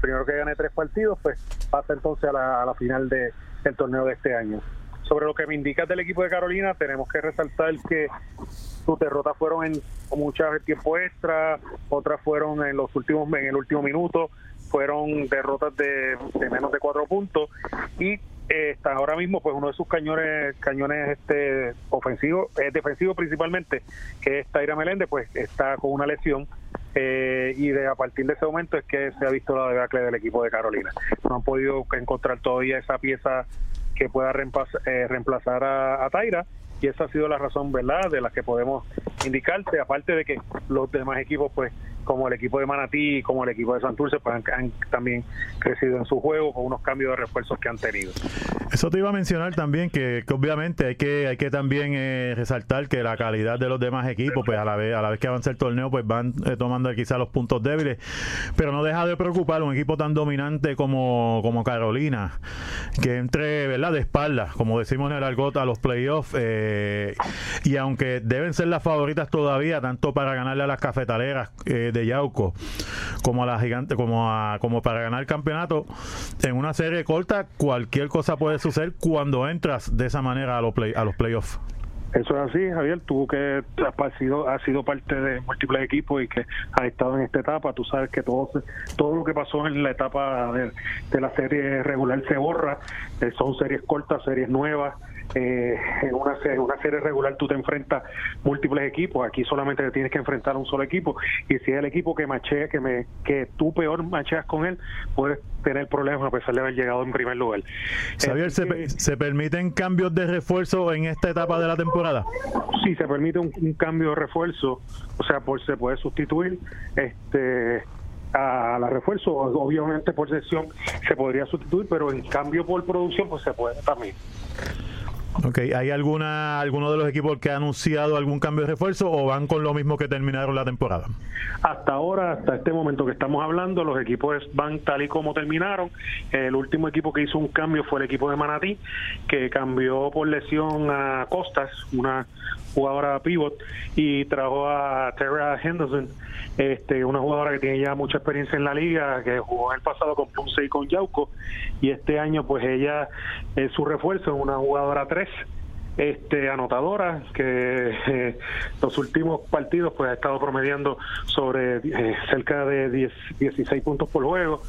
Primero que gane tres partidos, pues pasa entonces a la, a la final de, del torneo de este año. Sobre lo que me indicas del equipo de Carolina, tenemos que resaltar que sus derrotas fueron en muchas de tiempo extra, otras fueron en los últimos en el último minuto, fueron derrotas de, menos de cuatro puntos. Y eh, está ahora mismo pues uno de sus cañones cañones este ofensivos eh, defensivos principalmente que es Taira Meléndez pues está con una lesión eh, y de a partir de ese momento es que se ha visto la debacle del equipo de Carolina. No han podido encontrar todavía esa pieza que pueda reemplazar, eh, reemplazar a, a Taira y esa ha sido la razón verdad de la que podemos indicarte aparte de que los demás equipos pues como el equipo de Manatí como el equipo de Santurce pues han, también crecido en su juego con unos cambios de refuerzos que han tenido. Eso te iba a mencionar también que, obviamente hay que hay que también eh, resaltar que la calidad de los demás equipos pues a la vez a la vez que avanza el torneo pues van eh, tomando quizás los puntos débiles. Pero no deja de preocupar un equipo tan dominante como, como Carolina que entre verdad de espaldas como decimos en el argot a los playoffs eh, y aunque deben ser las favoritas todavía tanto para ganarle a las cafetaleras eh, de Yauco como a las gigantes como a como para ganar el campeonato en una serie corta cualquier cosa puede suceder cuando entras de esa manera a los play, a los playoffs Eso es así, Javier. Tú que has sido, has sido parte de múltiples equipos y que has estado en esta etapa, tú sabes que todo, todo lo que pasó en la etapa de, de la serie regular se borra. Eh, son series cortas, series nuevas. Eh, en, una, en una serie regular tú te enfrentas múltiples equipos. Aquí solamente te tienes que enfrentar a un solo equipo. Y si es el equipo que machea, que, me, que tú peor macheas con él, puedes tener problemas a pesar de haber llegado en primer lugar. Xavier, ¿se, pe- ¿se permiten cambios de refuerzo en esta etapa de la temporada? si se permite un, un cambio de refuerzo, o sea, por, se puede sustituir este a la refuerzo, obviamente por sesión se podría sustituir, pero en cambio por producción pues se puede también. Ok, ¿hay alguna alguno de los equipos que ha anunciado algún cambio de refuerzo o van con lo mismo que terminaron la temporada? Hasta ahora, hasta este momento que estamos hablando, los equipos van tal y como terminaron. El último equipo que hizo un cambio fue el equipo de Manatí, que cambió por lesión a Costas, una jugadora pivot, y trajo a Terra Henderson, este, una jugadora que tiene ya mucha experiencia en la liga, que jugó en el pasado con Ponce y con Yauco, y este año pues ella es su refuerzo, una jugadora 3 este anotadora que eh, los últimos partidos pues ha estado promediando sobre eh, cerca de 10, 16 puntos por juego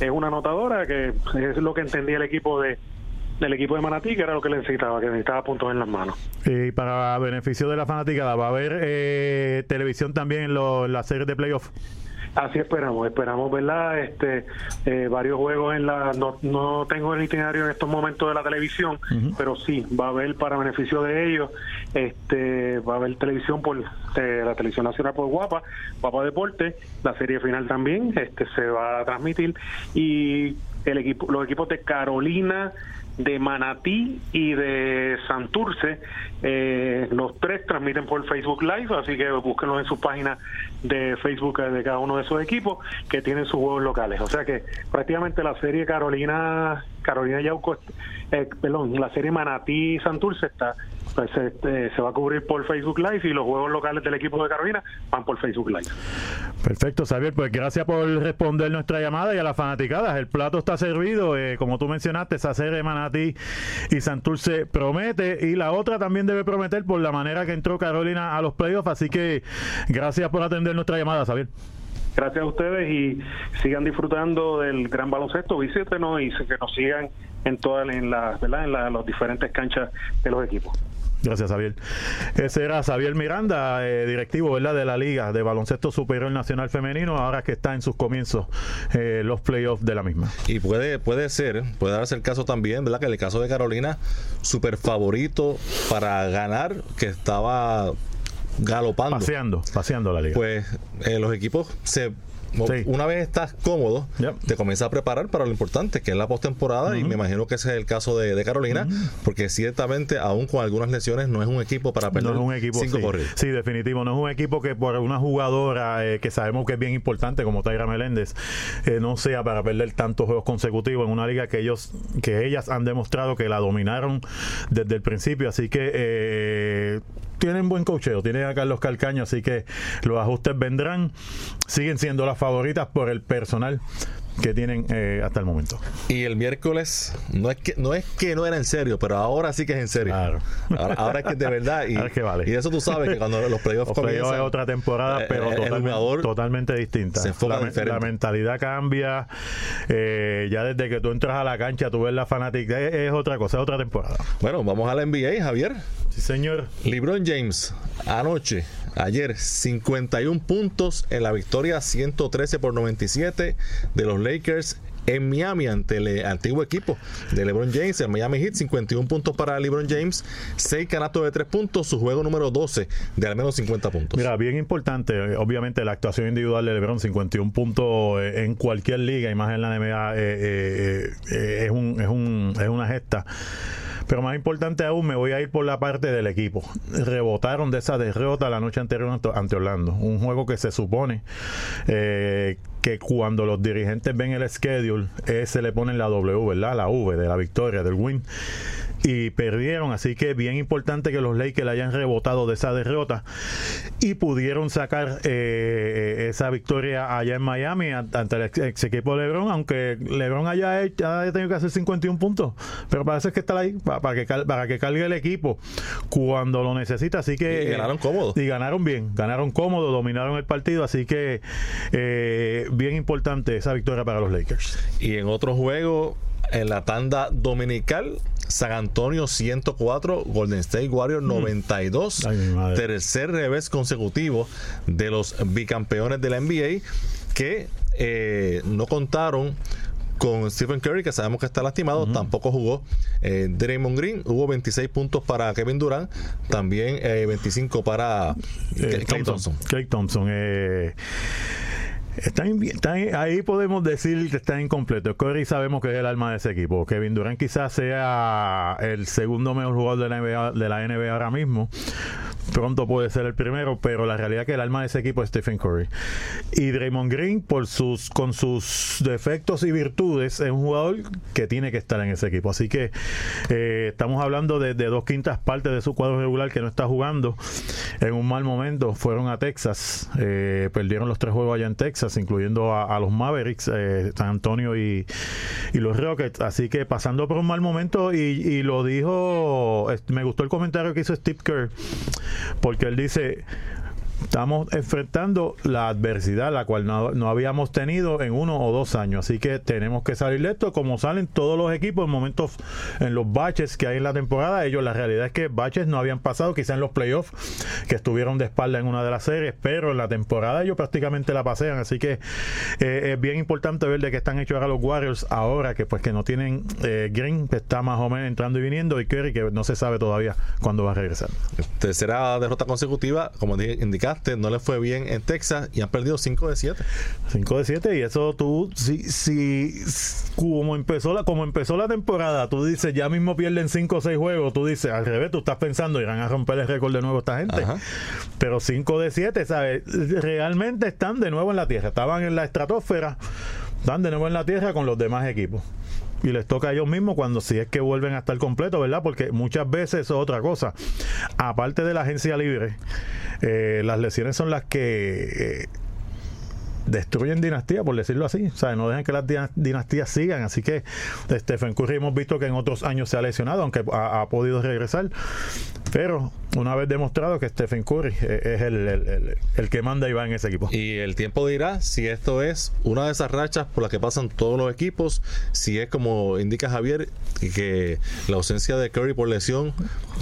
es una anotadora que es lo que entendía el equipo de del equipo de Manatí que era lo que le necesitaba que necesitaba puntos en las manos Y para beneficio de la fanaticada, ¿va a haber eh, televisión también en, lo- en la serie de playoff? Así esperamos, esperamos, ¿verdad? Este, eh, varios juegos en la. No, no tengo el itinerario en estos momentos de la televisión, pero sí, va a haber para beneficio de ellos, este, va a haber televisión por eh, la televisión nacional por Guapa, Guapa Deporte, la serie final también, este, se va a transmitir y el equipo, los equipos de Carolina de Manatí y de Santurce. Eh, los tres transmiten por Facebook Live, así que búsquenlos en sus páginas de Facebook de cada uno de esos equipos que tienen sus juegos locales. O sea que prácticamente la serie Carolina, Carolina Yauco, eh, perdón, la serie Manatí Santurce está pues, este, se va a cubrir por Facebook Live y los juegos locales del equipo de Carolina van por Facebook Live. Perfecto, Xavier. Pues gracias por responder nuestra llamada y a las fanaticadas. El plato está servido. eh, como tú mencionaste, esa serie Manatí y Santurce promete. Y la otra también debe prometer por la manera que entró Carolina a los playoffs. Así que gracias por atender nuestra llamada, Xavier. Gracias a ustedes y sigan disfrutando del gran baloncesto, visítenos y que nos sigan en todas en las, en la- las diferentes canchas de los equipos. Gracias, Xavier. Ese era Xavier Miranda, eh, directivo ¿verdad? de la Liga de Baloncesto Superior Nacional Femenino, ahora que está en sus comienzos eh, los playoffs de la misma. Y puede, puede ser, puede darse el caso también, ¿verdad? Que el caso de Carolina, súper favorito para ganar, que estaba galopando. Paseando, paseando la liga. Pues eh, los equipos se. Una vez estás cómodo, te comienzas a preparar para lo importante, que es la postemporada, y me imagino que ese es el caso de, de Carolina, porque ciertamente, aún con algunas lesiones, no es un equipo para perder No es un equipo cinco sí, corridos. sí, definitivo. No es un equipo que por una jugadora eh, que sabemos que es bien importante como Tyra Meléndez eh, no sea para perder tantos juegos consecutivos en una liga que ellos que ellas han demostrado que la dominaron desde el principio. Así que eh, tienen buen cocheo, tienen a Carlos Calcaño, así que los ajustes vendrán. Siguen siendo las favoritas por el personal que tienen eh, hasta el momento. Y el miércoles, no es que no es que no era en serio, pero ahora sí que es en serio. Ahora, ahora es que de verdad. Y, Ahora es que vale. y eso tú sabes que cuando los playoffs Los playoffs comienzan. es otra temporada, eh, pero totalmente, totalmente distinta. se enfoca la, la mentalidad cambia. eh, ya desde que tú entras a la cancha, tú ves la fanática. Es, es otra cosa, es otra temporada. Bueno, vamos a la NBA, Javier. Sí, señor. LeBron James, anoche, ayer, 51 puntos en la victoria 113 por 97 de los Lakers en Miami ante el eh, antiguo equipo de LeBron James, el Miami Heat, 51 puntos para LeBron James, 6 canastos de 3 puntos, su juego número 12 de al menos 50 puntos. Mira, bien importante, eh, obviamente la actuación individual de LeBron, 51 puntos eh, en cualquier liga y más en la NBA eh, eh, es, un, es, un, es una gesta. Pero más importante aún, me voy a ir por la parte del equipo. Rebotaron de esa derrota la noche anterior ante- ante Orlando. Un juego que se supone eh, que cuando los dirigentes ven el schedule, eh, se le ponen la W, ¿verdad? La V de la victoria, del win. Y perdieron, así que bien importante que los Lakers hayan rebotado de esa derrota y pudieron sacar eh, esa victoria allá en Miami an- ante el ex, ex equipo de LeBron, aunque LeBron haya, hecho- haya tenido que hacer 51 puntos, pero parece que está ahí pa- para, que, para que cargue el equipo cuando lo necesita, así que... Y ganaron cómodo. Y ganaron bien, ganaron cómodo, dominaron el partido, así que eh, bien importante esa victoria para los Lakers. Y en otro juego, en la tanda dominical, San Antonio 104, Golden State Warriors 92, tercer revés consecutivo de los bicampeones de la NBA que eh, no contaron con Stephen Curry, que sabemos que está lastimado, tampoco jugó. Eh, Draymond Green, hubo 26 puntos para Kevin Durant, también eh, 25 para Eh, Clay Thompson. Clay Thompson. Están- ahí podemos decir que está incompleto. Curry sabemos que es el alma de ese equipo. Kevin Durant quizás sea el segundo mejor jugador de la NBA, de la NBA ahora mismo. Pronto puede ser el primero, pero la realidad es que el alma de ese equipo es Stephen Curry. Y Draymond Green, por sus, con sus defectos y virtudes, es un jugador que tiene que estar en ese equipo. Así que eh, estamos hablando de, de dos quintas partes de su cuadro regular que no está jugando en un mal momento. Fueron a Texas, eh, perdieron los tres juegos allá en Texas, incluyendo a, los Mavericks, eh, San Antonio y, los Rockets. Así que pasando por un mal momento, y, lo dijo, me gustó el comentario que hizo Steve Kerr, porque él dice. Estamos enfrentando la adversidad, la cual no, no habíamos tenido en uno o dos años. Así que tenemos que salir de esto, como salen todos los equipos en momentos, en los baches que hay en la temporada. Ellos, la realidad es que baches no habían pasado, quizá en los playoffs, que estuvieron de espalda en una de las series, pero en la temporada ellos prácticamente la pasean. Así que eh, es bien importante ver de qué están hechos ahora los Warriors, ahora que pues que no tienen eh, Green, que está más o menos entrando y viniendo, y Curry, que no se sabe todavía cuándo va a regresar. Tercera derrota consecutiva, como dije- no le fue bien en Texas y han perdido 5 de 7. 5 de 7 y eso tú si, si como empezó la como empezó la temporada tú dices ya mismo pierden 5 o 6 juegos tú dices al revés tú estás pensando irán a romper el récord de nuevo esta gente. Pero 5 de 7 sabes realmente están de nuevo en la tierra estaban en la estratosfera están de nuevo en la tierra con los demás equipos y les toca a ellos mismos cuando si es que vuelven a estar completos, ¿verdad? Porque muchas veces eso es otra cosa. Aparte de la agencia libre, eh, las lesiones son las que eh, destruyen dinastías, por decirlo así. O sea, no dejan que las dina- dinastías sigan. Así que Stephen Curry hemos visto que en otros años se ha lesionado, aunque ha podido regresar. Pero una vez demostrado que Stephen Curry eh, es el, el- el- el que manda y va en ese equipo. Y el tiempo dirá si esto es una de esas rachas por las que pasan todos los equipos, si es como indica Javier, que la ausencia de Curry por lesión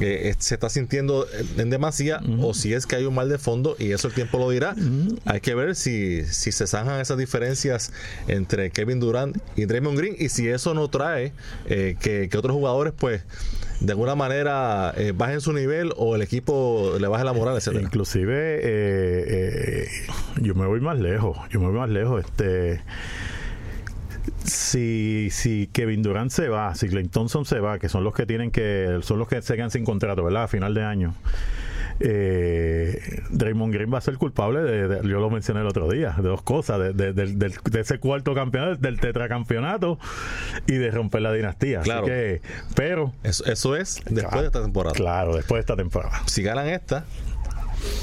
eh, es- se está sintiendo en demasía, o si es que hay un mal de fondo, y eso el tiempo lo dirá. Hay que ver si, si se zanjan esas diferencias entre Kevin Durant y Draymond Green, y si eso no trae eh, que, que otros jugadores, pues, de alguna manera eh, bajen su nivel o el equipo le baje la moral, etcétera. Inclusive eh, eh, yo me voy más lejos, yo me voy más lejos. Este si, si Kevin Durant se va, si Clay Thompson se va, que son los que tienen que, son los que se quedan sin contrato, ¿verdad? A final de año. Eh, Draymond Green va a ser culpable de, de- yo lo mencioné el otro día, de dos cosas, de, de- ese cuarto campeonato, del tetracampeonato y de romper la dinastía. Así Claro. que, pero Eso, eso es después de esta temporada. Claro, después de esta temporada. Si ganan esta,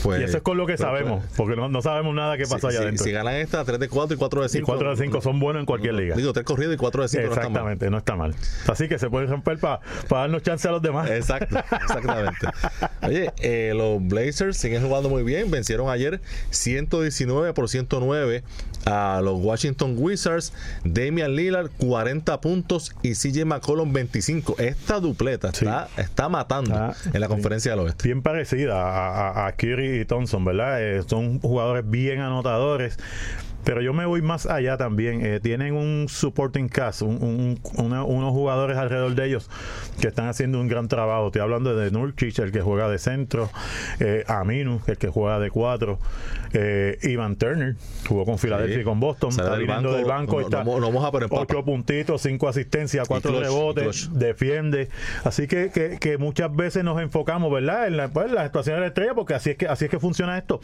pues. y eso es con lo que pues, sabemos, porque no, no sabemos nada que Si, pasó allá si- adentro. si ganan esta, 3 de 4 y 4 de 5. Y 4 de 5 son buenos en cualquier liga. Digo, 3 corridos y 4 de 5 no están mal. Exactamente, no está mal. Así que se puede romper para darnos chance a los demás. Exacto, exactamente. Oye, eh, los Blazers siguen jugando muy bien. Vencieron ayer 119 por 109 a los Washington Wizards. Damian Lillard 40 puntos y CJ McCollum 25. Esta dupleta está, está matando en la conferencia del oeste. Bien parecida a, a, a Curry y Thompson, ¿verdad? Eh, son jugadores bien anotadores. Pero yo me voy más allá también. Eh, tienen un supporting cast, un- un- una- unos jugadores alrededor de ellos que están haciendo un gran trabajo. Estoy hablando de Nurkic, el que juega de centro, eh, Aminu, el que juega de cuatro, eh, Ivan Turner, jugó con Filadelfia Sí. y con Boston, Sale está del viniendo banco, del banco, no- está no no moja, pero ocho puntitos, cinco asistencias, cuatro clutch, rebotes, defiende. Así que, que, que muchas veces nos enfocamos, ¿verdad? En la, pues, la situación de la estrella, porque así es que así es que funciona esto.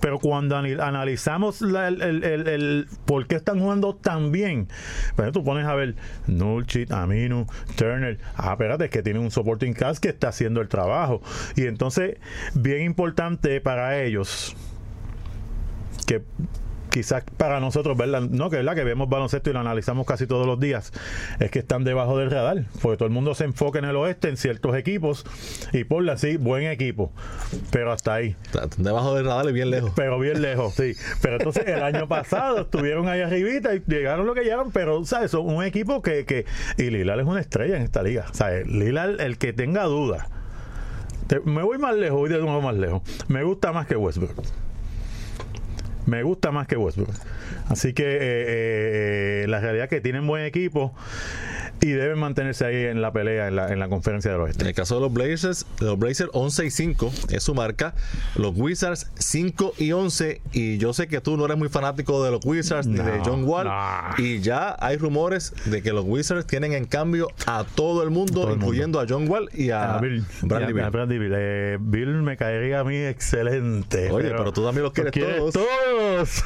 Pero cuando analizamos la- el, el- el- el por qué están jugando tan bien, pues tú pones a ver Nurkic, Aminu, Turner, ah, espérate, es que tienen un supporting cast que está haciendo el trabajo. Y entonces, bien importante para ellos que quizás para nosotros, ¿verdad? No, que verdad que vemos baloncesto y lo analizamos casi todos los días, es que están debajo del radar, porque todo el mundo se enfoca en el oeste, en ciertos equipos, y por así, buen equipo, pero hasta ahí. Debajo del radar y bien lejos. Pero bien lejos, sí. Pero entonces el año pasado estuvieron ahí arribita y llegaron lo que llegaron, pero, ¿sabes? Son un equipo que, que y Lillard es una estrella en esta liga, ¿sabes? Lillard, el que tenga duda. Te- me voy más lejos, voy de nuevo más lejos. Me gusta más que Westbrook. Me gusta más que Westbrook. Así que eh, eh, eh, la realidad es que tienen buen equipo. Y deben mantenerse ahí en la pelea en la, en la conferencia del oeste. En el caso de los Blazers, los Blazers 11 y 5 es su marca. Los Wizards 5 y 11. Y yo sé que tú no eres muy fanático de los Wizards ni de John Wall. no. Y ya hay rumores de que los Wizards tienen en cambio a todo el mundo, Todo el incluyendo a John Wall y a, A Bill. Bradley Y a- Bradley Beal. Eh, Bill me caería a mí excelente. Oye, pero tú también los quieres todos. todos.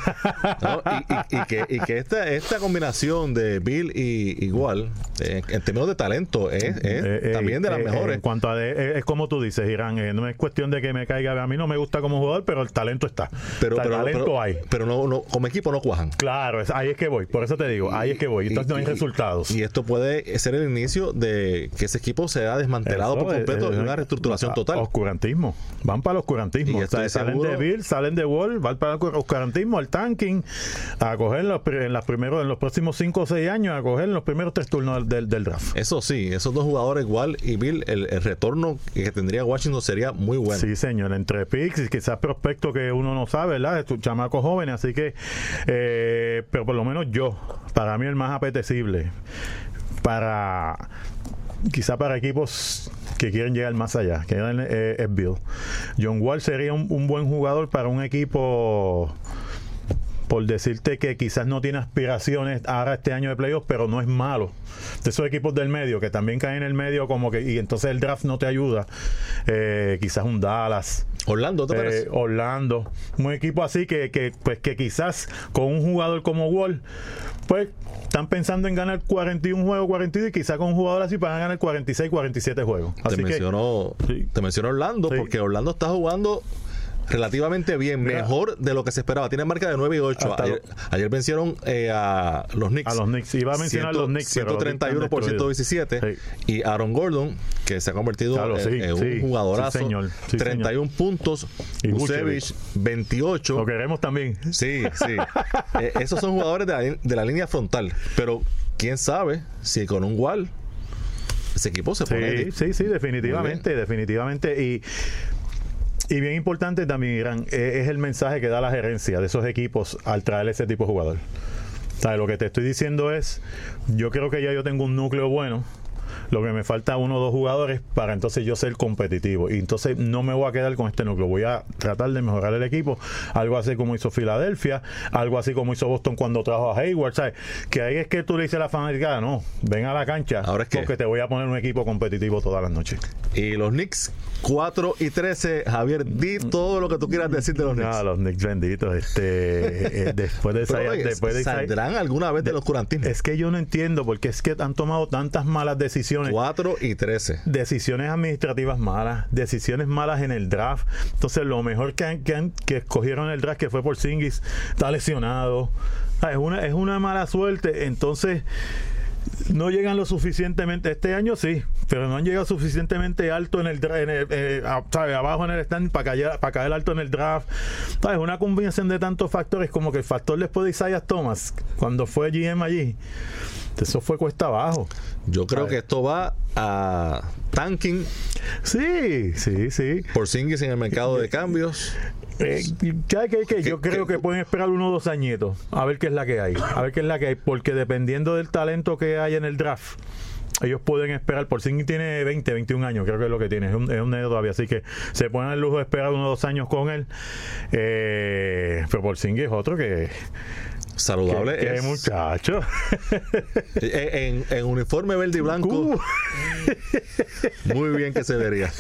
¿no? Y, y- y que, y que esta, esta combinación de Bill y igual, en, en términos de talento, es, es Eh, eh, también de las eh, mejores. En cuanto a, de- eh, es como tú dices, Irán, eh, no es cuestión de que me caiga. A mí no me gusta como jugador, pero el talento está. pero, pero, talento pero- hay. pero no, no, como equipo no cuajan. Claro, es- ahí es que voy. Por eso te digo, ahí es que voy. Entonces no hay Y- resultados. Y esto puede ser el inicio de que ese equipo sea desmantelado Eso por completo es- una reestructuración total. Oscurantismo. Van para el oscurantismo. O sea, salen seguro- de Bill, salen de Wall, van para el oscurantismo, al tanking, a coger los, en, las primeros, en los próximos 5 o 6 años, a coger los primeros tres turnos del, del draft. Eso sí, esos dos jugadores igual y Bill, el, el retorno que tendría Washington sería muy bueno. Sí, señor, entre picks y quizás prospectos que uno no sabe, ¿verdad? Estos chamacos jóvenes, así que, eh, pero por lo menos yo, para mí el más apetecible, para quizá para equipos que quieren llegar más allá, que eh, es Bill. John Wall sería un, un buen jugador para un equipo por decirte que quizás no tiene aspiraciones ahora este año de playoffs, pero no es malo. De esos equipos del medio que también caen en el medio como que y entonces el draft no te ayuda. Eh, quizás un Dallas. Orlando, ¿te Eh, parece? Orlando. Un equipo así que, que, pues que quizás con un jugador como Wall, pues están pensando en ganar 41 juegos, 42 y quizás con un jugador así van a ganar 46, 47 juegos. Te que mencionó, te mencionó Orlando Sí. porque Orlando está jugando relativamente bien, Mira. mejor de lo que se esperaba. Tiene marca de 9 y 8. Hasta Ayer, ayer vencieron eh, a los Knicks. A los Knicks. Iba a mencionar los Knicks, pero los Knicks 131 por están 117. Y Aaron Gordon, que se ha convertido Claro, en, sí, en sí. un jugadorazo. Sí, señor. Sí, 31 puntos. Y Vucevic, 28. Lo queremos también. Sí, sí. Eh, esos son jugadores de la, lin- de la línea frontal. Pero quién sabe si con un Wall ese equipo se pone. Sí, sí, sí, definitivamente, definitivamente. Y, y bien importante también, Irán, eh, es el mensaje que da la gerencia de esos equipos al traer ese tipo de jugador. O lo que te estoy diciendo es, yo creo que ya yo tengo un núcleo bueno. Lo que me falta uno o dos jugadores para entonces yo ser competitivo. Y entonces no me voy a quedar con este núcleo. Voy a tratar de mejorar el equipo. Algo así como hizo Filadelfia. Algo así como hizo Boston cuando trajo a Hayward. ¿sabes? Que ahí es que tú le dices a la fanaticada, no, ven a la cancha. Porque te voy a poner un equipo competitivo todas las noches. Y los Knicks 4 y 13. Javier, di todo lo que tú quieras decir de los Knicks. No, los Knicks benditos. Este, eh, después de oye, después de Isaiah- ¿Saldrán alguna vez del oscurantismo? Es que yo no entiendo porque es que han tomado tantas malas decisiones. 4 y 13. Decisiones administrativas malas, decisiones malas en el draft. Entonces, lo mejor que, han- que, han- que escogieron en el draft, que fue por Singis, está lesionado. Es una, es una mala suerte. Entonces, no llegan lo suficientemente. Este año sí, pero no han llegado suficientemente alto en el, en el, eh, a- ¿sabe? abajo en el stand para caer, para caer alto en el draft. Es una combinación de tantos factores como que el factor después de Isaiah Thomas, cuando fue GM allí, eso fue cuesta abajo. Yo creo que esto va a tanking. Sí, sí, sí. Por Singis en el mercado de cambios. Eh, ¿sabes qué? Que yo creo que pueden esperar uno o dos añitos a ver qué es la que hay. A ver qué es la que hay. Porque dependiendo del talento que hay en el draft, ellos pueden esperar. Por Singh tiene 20, 21 años, creo que es lo que tiene. Es un, es un nene todavía. Así que se pueden dar el lujo de esperar uno o dos años con él. Eh, pero por es otro que. Saludable es. muchacho. en, en uniforme verde y blanco. Muy bien que se vería.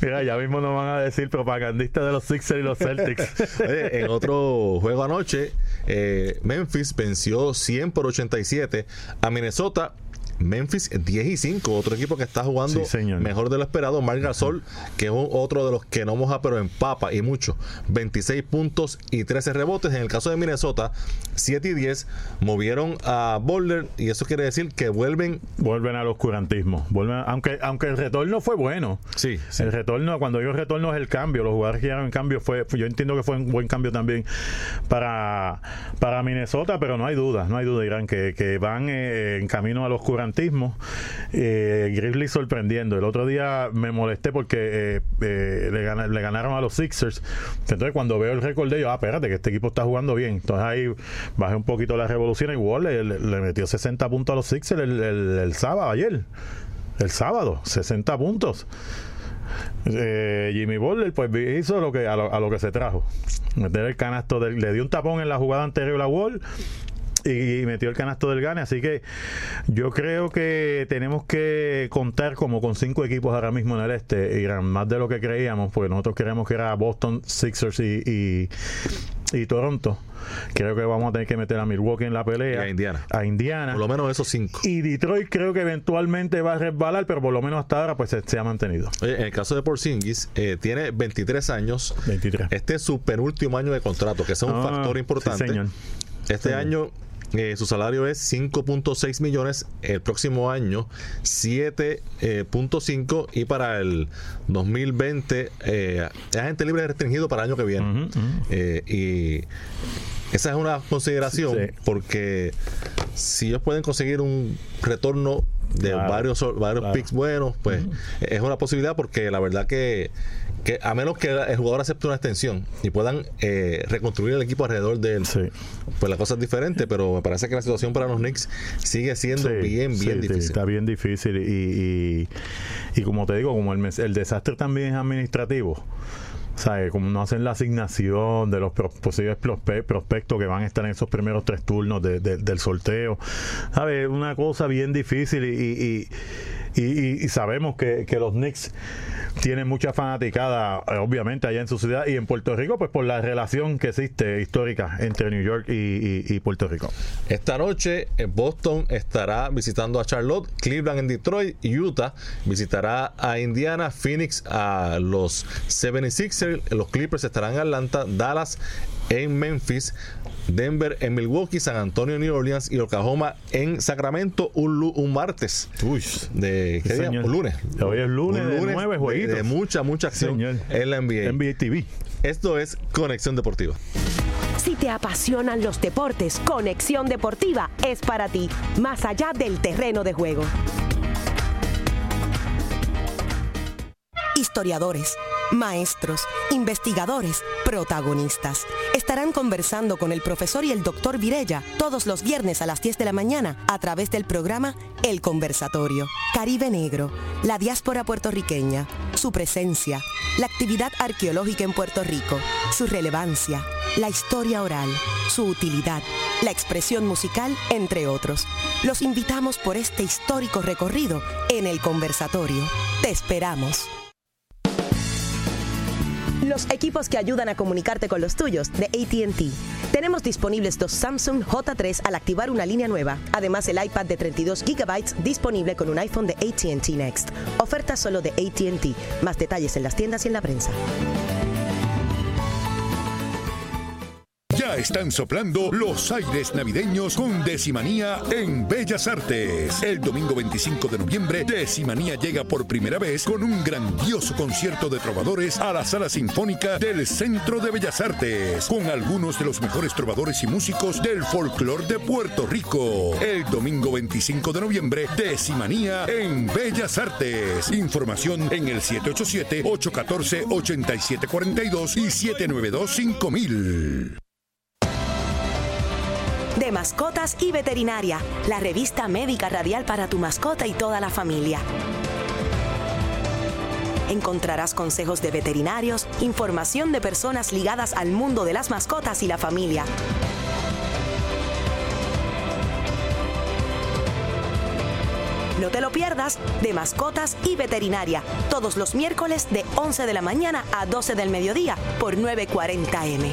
Mira, ya mismo nos van a decir propagandistas de los Sixers y los Celtics. Oye, en otro juego anoche, eh, Memphis venció 100 por 87 a Minnesota. Memphis 10 y 5, otro equipo que está jugando mejor de lo esperado. Marc Gasol, que es otro de los que no moja, pero empapa y mucho. 26 puntos y 13 rebotes. En el caso de Minnesota, 7 y 10 movieron a Boulder y eso quiere decir que vuelven. Vuelven al oscurantismo. Vuelven, aunque, aunque el retorno fue bueno. Sí, El retorno, cuando yo retorno es el cambio. Los jugadores que llegaron en cambio fue, fue- yo entiendo que fue un buen cambio también para, para Minnesota, pero no hay duda, no hay duda, Irán, que, que van eh, en camino al oscurantismo gigantismo. Eh, Grizzlies sorprendiendo. El otro día me molesté porque eh, eh, le, le ganaron a los Sixers. Entonces, cuando veo el récord de ellos, ah, espérate, que este equipo está jugando bien. Entonces ahí bajé un poquito la revolución Wall le, le- metió 60 puntos a los Sixers el, sábado, ayer. El sábado, 60 puntos. Eh, Jimmy Butler pues hizo lo que a lo, a lo que se trajo meter el canasto del, le dio un tapón en la jugada anterior a Wall y, y metió el canasto del Gane así que yo creo que tenemos que contar como con cinco equipos ahora mismo en el este Irán más de lo que creíamos porque nosotros creíamos que era Boston Sixers y, y, y Toronto creo que vamos a tener que meter a Milwaukee en la pelea a Indiana a Indiana por lo menos esos cinco y Detroit creo que eventualmente va a resbalar pero por lo menos hasta ahora pues se, se ha mantenido Oye, en el caso de Porzingis, eh, tiene 23 años. 23. Este es su penúltimo año de contrato, que es un Ah, factor sí, importante. señor. Este Señor. año eh, su salario es 5.6 millones, el próximo año 7.5 y para el 2020 eh, es agente libre restringido para el año que viene. Eh, y esa es una consideración Sí. porque si ellos pueden conseguir un retorno de Claro, varios varios claro. picks buenos, pues es una posibilidad porque la verdad que, que a menos que el jugador acepte una extensión y puedan eh, reconstruir el equipo alrededor de él, pues la cosa es diferente, pero me parece que la situación para los Knicks sigue siendo Sí, bien, bien sí, difícil. está bien difícil y, y, y como te digo, como el, el desastre también es administrativo. Sea, como no hacen la asignación de los posibles prospe- prospectos que van a estar en esos primeros tres turnos de- de- del sorteo. ¿Sabes? Una cosa bien difícil y, y- sabemos que, que los Knicks tienen mucha fanaticada, eh, obviamente, allá en su ciudad y en Puerto Rico, pues por la relación que existe histórica entre New York y, Puerto Rico. Esta noche eh, Boston estará visitando a Charlotte, Cleveland en Detroit, Utah visitará a Indiana, Phoenix a los 76ers, los Clippers estarán en Atlanta, Dallas en Memphis, Denver en Milwaukee, San Antonio en New Orleans y Oklahoma en Sacramento un, martes. de ¿qué día? Un lunes. Hoy es lunes Un de nueve de- jueguitos. De, mucha, mucha acción Señor. en la NBA. NBA TV. Esto es Conexión Deportiva. Si te apasionan los deportes, Conexión Deportiva es para ti, más allá del terreno de juego. Historiadores, maestros, investigadores, protagonistas. Estarán conversando con el profesor y el doctor Virella todos los viernes a las 10 de la mañana a través del programa El Conversatorio. Caribe Negro, la diáspora puertorriqueña, su presencia, la actividad arqueológica en Puerto Rico, su relevancia, la historia oral, su utilidad, la expresión musical, entre otros. Los invitamos por este histórico recorrido en el conversatorio. Te esperamos. Los equipos que ayudan a comunicarte con los tuyos de ATT. Tenemos disponibles dos Samsung J3 al activar una línea nueva. Además, el iPad de 32 GB disponible con un iPhone de ATT Next. Oferta solo de ATT. Más detalles en las tiendas y en la prensa. Ya están soplando los aires navideños con Decimanía en Bellas Artes. El domingo 25 de noviembre, Decimanía llega por primera vez con un grandioso concierto de trovadores a la sala sinfónica del Centro de Bellas Artes, con algunos de los mejores trovadores y músicos del folclore de Puerto Rico. El domingo 25 de noviembre, Decimanía en Bellas Artes. Información en el 787-814-8742 y 792-5000. De mascotas y veterinaria, la revista médica radial para tu mascota y toda la familia. Encontrarás consejos de veterinarios, información de personas ligadas al mundo de las mascotas y la familia. No te lo pierdas de mascotas y veterinaria, todos los miércoles de 11 de la mañana a 12 del mediodía por 940M.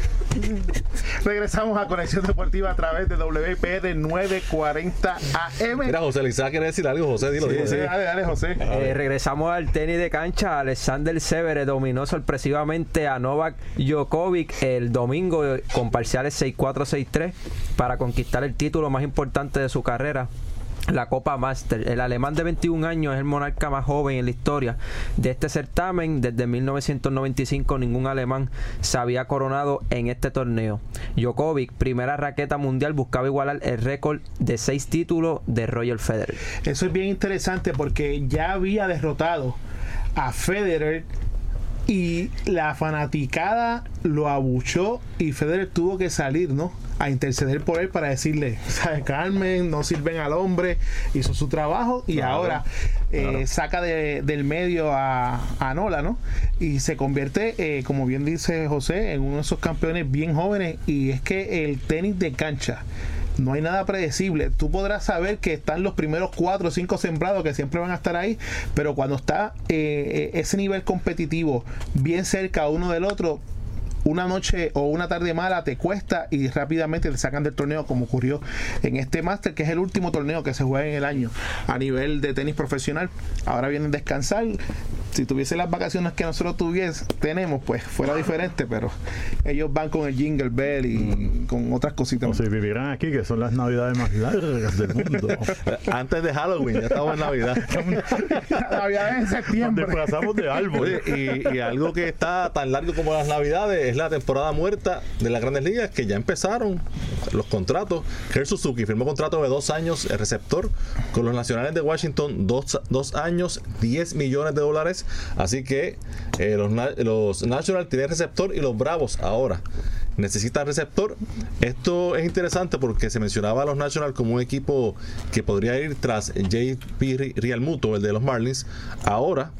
Regresamos a Conexión Deportiva a través de WIPR 940 AM. Mira, José Lizá quiere decir algo, José, dilo, Sí, dilo. sí, dale, dale, José. Eh, regresamos al tenis de cancha. Alexander Severer dominó sorpresivamente a Novak Djokovic el domingo con parciales 6-4, 6-3 para conquistar el título más importante de su carrera. La Copa Master. El alemán de 21 años es el monarca más joven en la historia de este certamen. Desde 1995 ningún alemán se había coronado en este torneo. Djokovic, primera raqueta mundial, buscaba igualar el récord de seis títulos de Roger Federer. Eso es bien interesante porque ya había derrotado a Federer y la fanaticada lo abuchó y Federer tuvo que salir, ¿no? A interceder por él para decirle, ¿sabes? Carmen, no sirven al hombre, hizo su trabajo y Claro, ahora eh, saca de- del medio a, a Nola, ¿no? Y se convierte, eh, como bien dice José, en uno de esos campeones bien jóvenes y es que el tenis de cancha no hay nada predecible. Tú podrás saber que están los primeros cuatro o cinco sembrados que siempre van a estar ahí, pero cuando está eh, ese nivel competitivo bien cerca uno del otro, una noche o una tarde mala te cuesta y rápidamente te sacan del torneo como ocurrió en este máster que es el último torneo que se juega en el año a nivel de tenis profesional ahora vienen a descansar si tuviese las vacaciones que nosotros tuvies, tenemos pues fuera diferente pero ellos van con el jingle bell y con otras cositas O si vivieran aquí, que son las navidades más largas del mundo. Antes de Halloween, ya estamos en Navidad. Navidad en septiembre. Nos desplazamos de árbol. Oye, y, y algo que está tan largo como las Navidades es la temporada muerta de las grandes ligas que ya empezaron los contratos. Kerr Suzuki firmó contrato de dos años, el receptor, con los Nacionales de Washington, dos, dos años, 10 millones de dólares. Así que eh, los, los Nationals tienen receptor y los Bravos ahora necesitan receptor. Esto es interesante porque se mencionaba a los Nationals como un equipo que podría ir tras JP Realmuto, el de los Marlins. Ahora,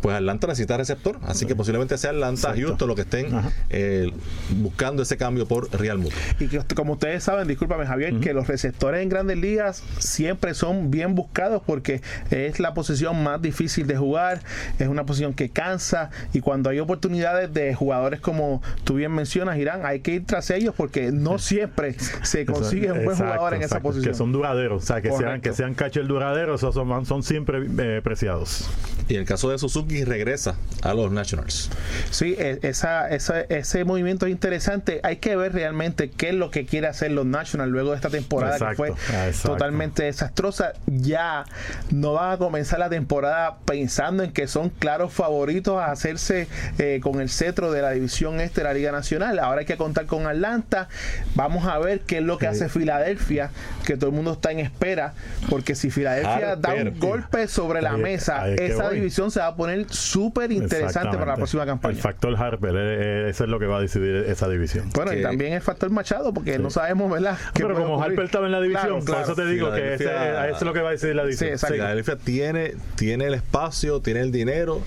pues Atlanta necesita receptor, así que posiblemente sea Atlanta, Houston, lo que estén eh, buscando ese cambio por Realmuto. Y que como ustedes saben, discúlpame Javier, que los receptores en grandes ligas siempre son bien buscados porque es la posición más difícil de jugar, es una posición que cansa y cuando hay oportunidades de jugadores como tú bien mencionas, Irán, hay que ir tras ellos porque no siempre se consigue un buen Exacto, jugador en esa exacto, posición. Que son duraderos, o sea, que sean, Correcto. que sean catcher duraderos, esos son, son siempre eh, preciados. Y en el caso de Suzuki regresa a los Nationals. Sí, e- esa, esa- ese movimiento es interesante. Hay que ver realmente qué es lo que quiere hacer los Nationals luego de esta temporada Exacto, que fue exacto. totalmente desastrosa. Ya no van a comenzar la temporada pensando en que son claros favoritos a hacerse eh, con el cetro de la división este de la Liga Nacional. Ahora hay que contar con Atlanta. Vamos a ver qué es lo que hace Filadelfia, que todo el mundo está en espera, porque si Filadelfia da un golpe sobre la Ahí- mesa, esa división se va a poner súper interesante para la próxima campaña. El factor Harper, eh, eh, eso es lo que va a decidir esa división. Bueno, y también el factor Machado, porque no sabemos, ¿verdad? qué Pero como ocurrir. Harper estaba en la división, Claro, por eso te digo que ese- eso es lo que va a decidir la división. Filadelfia tiene, tiene el espacio, tiene el dinero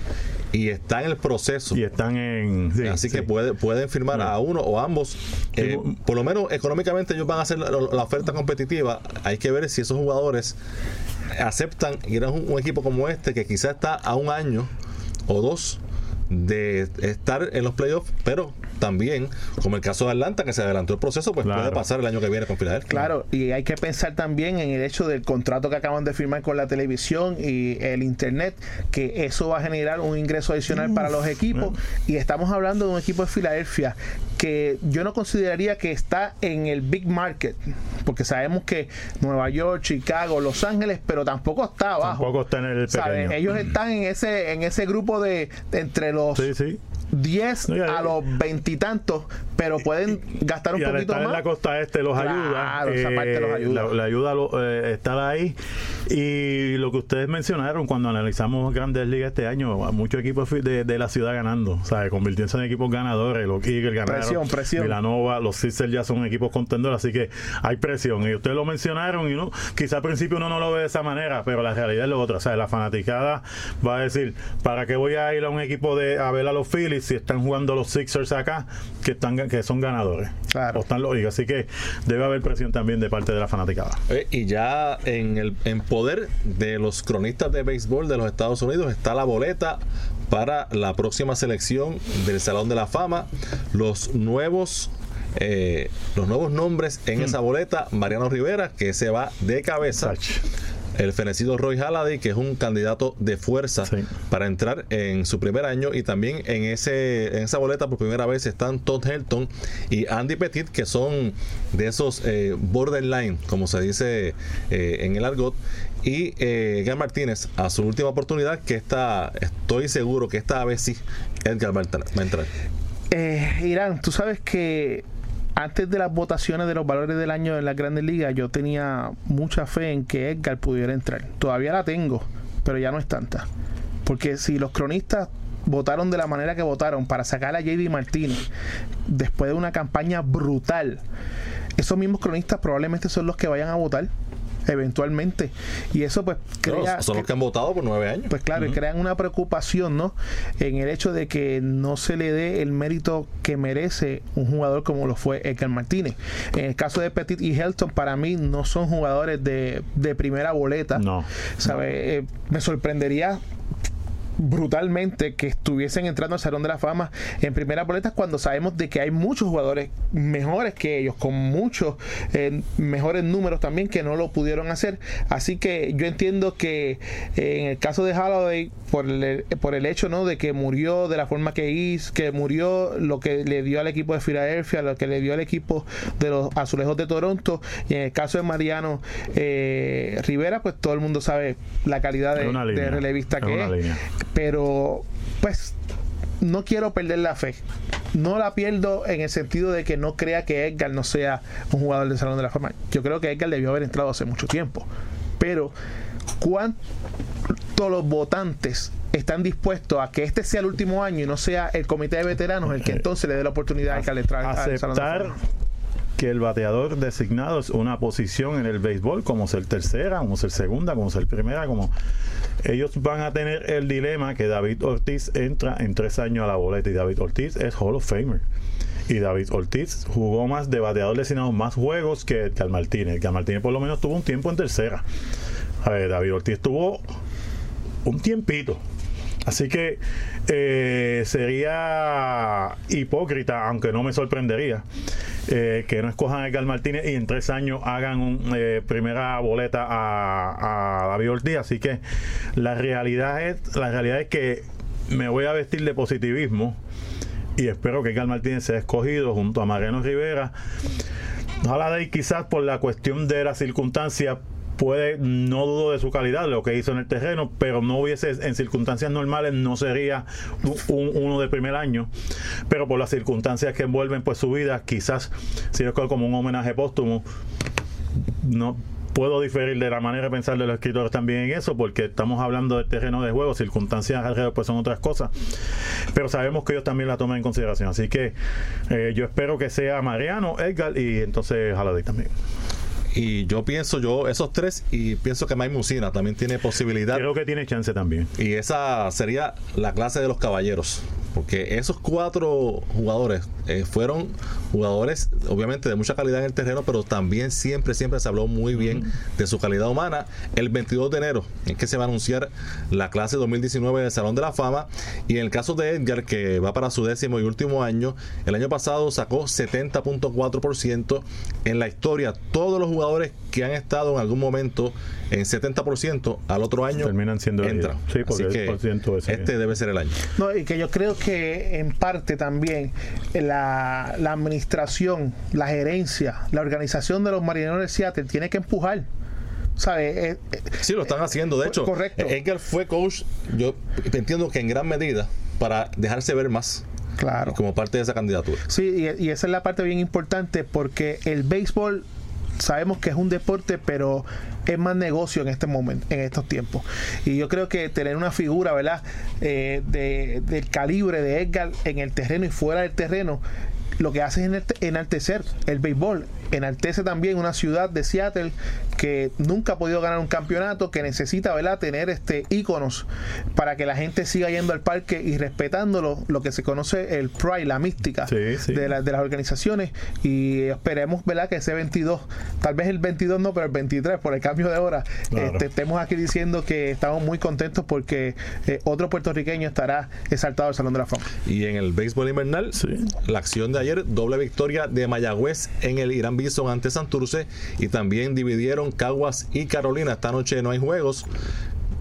y está en el proceso. Y están en. sí, Así sí. que puede- pueden firmar a uno o ambos. Eh, por lo menos económicamente ellos van a hacer la, la oferta competitiva. Hay que ver si esos jugadores aceptan ir a un, un equipo como este que quizás está a un año o dos de estar en los playoffs, pero también, como el caso de Atlanta, que se adelantó el proceso, pues puede pasar el año que viene con Filadelfia. Claro, y hay que pensar también en el hecho del contrato que acaban de firmar con la televisión y el internet, que eso va a generar un ingreso adicional para los equipos. Y estamos hablando de un equipo de Filadelfia que yo no consideraría que está en el big market, porque sabemos que Nueva York, Chicago, Los Ángeles, pero tampoco está abajo. Tampoco está en el pequeño. Ellos están en ese en ese grupo de, de entre los 10 a los veintitantos, pero pueden gastar un y poquito estar en más. la costa este los Claro, ayuda. esa parte los eh, ayuda. La, la ayuda lo- eh, estar ahí. Y lo que ustedes mencionaron cuando analizamos Grandes Ligas este año, muchos equipos de, de la ciudad ganando, o sea, convirtiéndose en equipos ganadores. Los Eagles ganaron. Presión, presión. Milanova, los Sixers ya son equipos contendores, así que hay presión. Y ustedes lo mencionaron y no, quizá al principio uno no lo ve de esa manera, pero la realidad es lo otro. O sea, la fanaticada va a decir, ¿para qué voy a ir a un equipo de a ver a los Phillies si están jugando los Sixers acá, que están que son ganadores? O están los. Así que debe haber presión también de parte de la fanaticada. Eh, y ya en el en poder de los cronistas de béisbol de los Estados Unidos está la boleta para la próxima selección del Salón de la Fama. Los nuevos eh, los nuevos nombres en esa boleta, Mariano Rivera, que se va de cabeza. El fenecido Roy Halladay, que es un candidato de fuerza para entrar en su primer año. Y también en, ese, en esa boleta por primera vez están Todd Helton y Andy Petit, que son de esos eh, borderline, como se dice eh, en el argot. Y eh, Edgar Martínez, a su última oportunidad, que está, estoy seguro que esta vez sí, Edgar va a entrar. va a entrar. Eh, Irán, tú sabes que antes de las votaciones de los valores del año en las grandes ligas, yo tenía mucha fe en que Edgar pudiera entrar. Todavía la tengo, pero ya no es tanta. Porque si los cronistas votaron de la manera que votaron para sacar a JD Martínez después de una campaña brutal, esos mismos cronistas probablemente son los que vayan a votar eventualmente y eso pues No, crea son los que han votado por nueve años. pues claro, y crean una preocupación, ¿no? En el hecho de que no se le dé el mérito que merece un jugador como lo fue Edgar Martínez. En el caso de Petit y Helton, para mí no son jugadores de, de primera boleta. No. ¿Sabe? Eh, me sorprendería brutalmente que estuviesen entrando al Salón de la Fama en primera boleta cuando sabemos de que hay muchos jugadores mejores que ellos, con muchos eh, mejores números también que no lo pudieron hacer. Así que yo entiendo que eh, en el caso de Holloway, por el, por el hecho ¿no? de que murió de la forma que hizo, que murió lo que le dio al equipo de Filadelfia, lo que le dio al equipo de los Azulejos de Toronto, y en el caso de Mariano eh, Rivera, pues todo el mundo sabe la calidad de, de relevista que es. Pero pues no quiero perder la fe. No la pierdo en el sentido de que no crea que Edgar no sea un jugador del Salón de la Fama. Yo creo que Edgar debió haber entrado hace mucho tiempo. Pero, ¿cuántos los votantes están dispuestos a que este sea el último año y no sea el comité de veteranos el que entonces le dé la oportunidad a Edgar de entrar al Salón de la Fama? Que el bateador designado es una posición en el béisbol, como ser tercera, como ser segunda, como ser primera, como ellos van a tener el dilema que David Ortiz entra en tres años a la boleta y David Ortiz es Hall of Famer. Y David Ortiz jugó más de bateador designado, más juegos que Edgar Martínez. Edgar Martínez por lo menos tuvo un tiempo en tercera. A ver, David Ortiz tuvo un tiempito. Así que eh, sería hipócrita, aunque no me sorprendería, eh, que no escojan a Edgar Martínez y en tres años hagan una primera boleta a, David Ortiz. Así que la realidad es, la realidad es que me voy a vestir de positivismo y espero que Edgar Martínez sea escogido junto a Mariano Rivera. Ojalá de quizás por la cuestión de las circunstancias puede, no dudo de su calidad, lo que hizo en el terreno, pero no hubiese, en circunstancias normales, no sería un, uno de primer año. Pero por las circunstancias que envuelven pues su vida, quizás si es como un homenaje póstumo, no puedo diferir de la manera de pensar de los escritores también en eso, porque estamos hablando del terreno de juego, circunstancias alrededor pues son otras cosas, pero sabemos que ellos también la toman en consideración, así que eh, yo espero que sea Mariano, Edgar y entonces Haladay también. Y yo pienso, yo, esos tres, y pienso que Mike Musina también tiene posibilidad. Creo que tiene chance también. Y esa sería la clase de los caballeros. Porque esos cuatro jugadores eh, fueron jugadores, obviamente, de mucha calidad en el terreno, pero también siempre, siempre se habló muy bien de su calidad humana. El 22 de enero es que se va a anunciar la clase 2019 del Salón de la Fama. Y en el caso de Edgar, que va para su décimo y último año, el año pasado sacó 70.4% en la historia. Todos los jugadores que han estado en algún momento en 70% al otro año terminan siendo entran. elegidos. Sí, porque Así que este debe ser el año. No, y que yo creo que en parte también la, la administración, la gerencia, la organización de los marineros de Seattle tiene que empujar. ¿Sabes? Sí, lo están haciendo. De hecho, correcto. Edgar fue coach, yo entiendo que en gran medida, para dejarse ver más. Claro. Como parte de esa candidatura. Sí, y, y esa es la parte bien importante porque el béisbol sabemos que es un deporte, pero es más negocio en este momento, en estos tiempos. Y yo creo que tener una figura, ¿verdad? Eh, de, del calibre de Edgar en el terreno y fuera del terreno, lo que hace es enaltecer el béisbol. Enaltece también una ciudad de Seattle que nunca ha podido ganar un campeonato, que necesita ¿verdad? tener este íconos para que la gente siga yendo al parque y respetándolo, lo que se conoce el pride, la mística De, la- de las organizaciones. Y esperemos ¿verdad? que ese 22, tal vez el 22 no, pero el 23, por el cambio de hora, Claro. este, estemos aquí diciendo que estamos muy contentos porque eh, otro puertorriqueño estará exaltado al Salón de la Fama. Y en el béisbol invernal, la acción de ayer, doble victoria de Mayagüez en el Irán Bison ante Santurce y también dividieron Caguas y Carolina. Esta noche no hay juegos.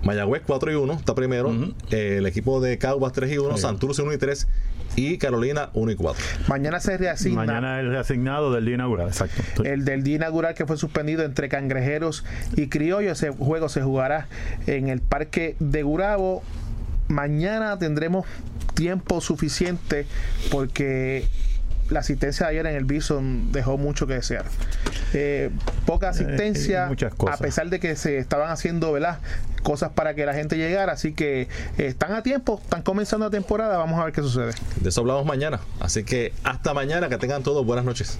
Mayagüez 4 y 1 está primero. Eh, el equipo de Caguas 3 y 1, Santurce 1 y 3 y Carolina 1 y 4. Mañana se reasigna. Mañana el reasignado del día inaugural, exacto. El del día inaugural que fue suspendido entre Cangrejeros y Criollo. Ese juego se jugará en el Parque de Gurabo. Mañana tendremos tiempo suficiente porque la asistencia de ayer en el Bison dejó mucho que desear. Eh, poca asistencia, muchas cosas. a pesar de que se estaban haciendo ¿verdad? cosas para que la gente llegara. Así que eh, están a tiempo, están comenzando la temporada. Vamos a ver qué sucede. De eso hablamos mañana. Así que hasta mañana, que tengan todos buenas noches.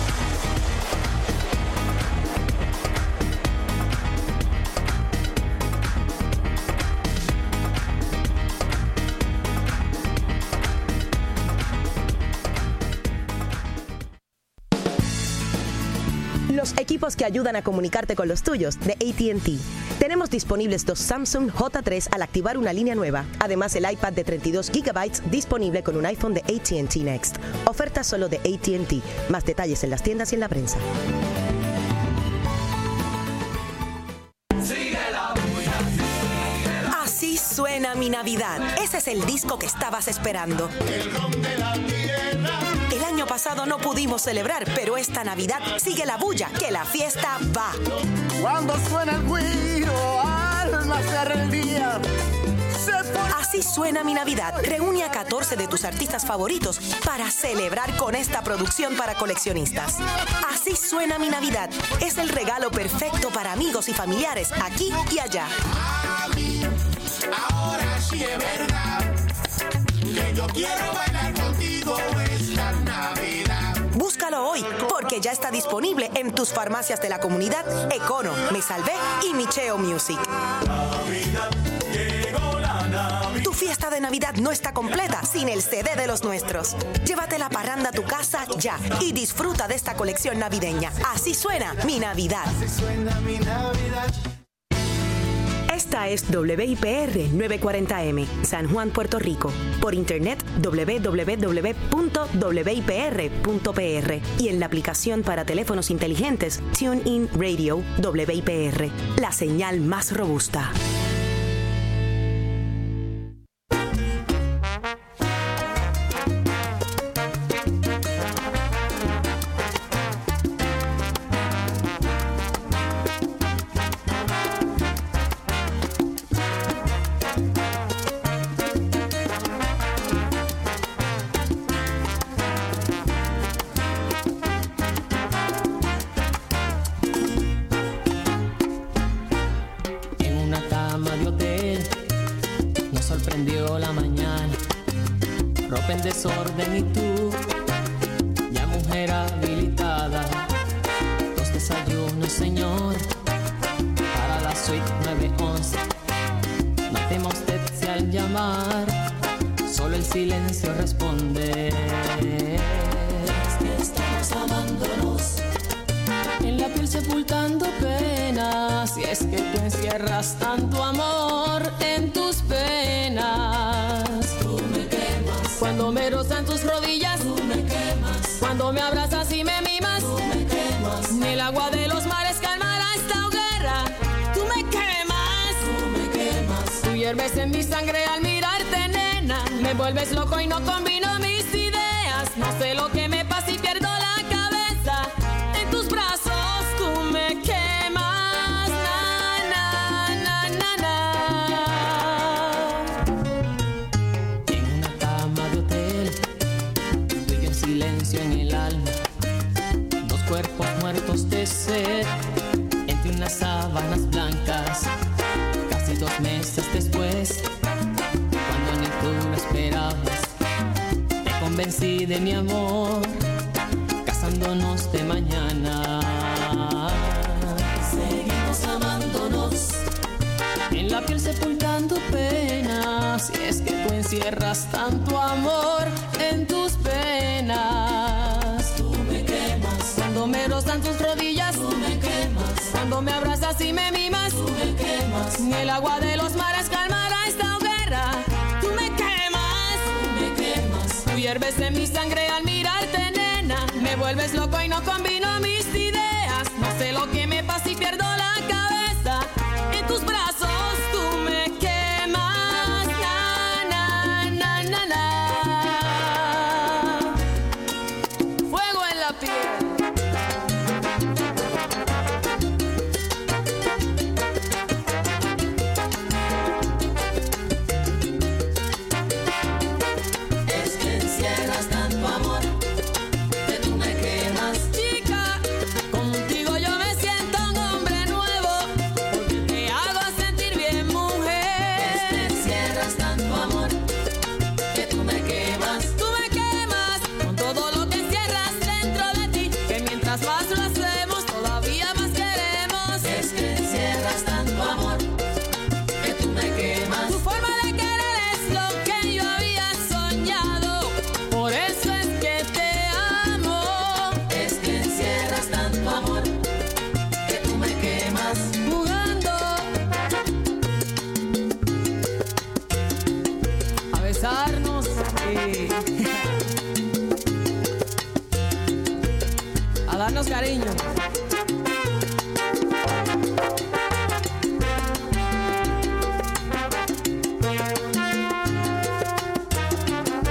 Equipos que ayudan a comunicarte con los tuyos de ATT. Tenemos disponibles dos Samsung J3 al activar una línea nueva. Además, el iPad de 32 GB disponible con un iPhone de ATT Next. Oferta solo de ATT. Más detalles en las tiendas y en la prensa. Así suena mi Navidad. Ese es el disco que estabas esperando. El año pasado no pudimos celebrar, pero esta Navidad sigue la bulla, que la fiesta va. Cuando suena el guiro, rebeldía. Así suena mi Navidad. Reúne a 14 de tus artistas favoritos para celebrar con esta producción para coleccionistas. Así suena mi Navidad. Es el regalo perfecto para amigos y familiares aquí y allá. Ahora sí es verdad que yo quiero bailar contigo esta Navidad. Búscalo hoy, porque ya está disponible en tus farmacias de la comunidad Econo, Me Salvé y Micheo Music. Tu fiesta de Navidad no está completa sin el CD de los nuestros. Llévate la parranda a tu casa ya y disfruta de esta colección navideña. Así suena mi Navidad. Suena mi Navidad. Esta es WIPR 940M, San Juan, Puerto Rico. Por internet www.wipr.pr y en la aplicación para teléfonos inteligentes TuneIn Radio WIPR, la señal más robusta. De mi amor casándonos de mañana. Seguimos amándonos. En la piel sepultando penas. Y es que tú encierras tanto vuelves loco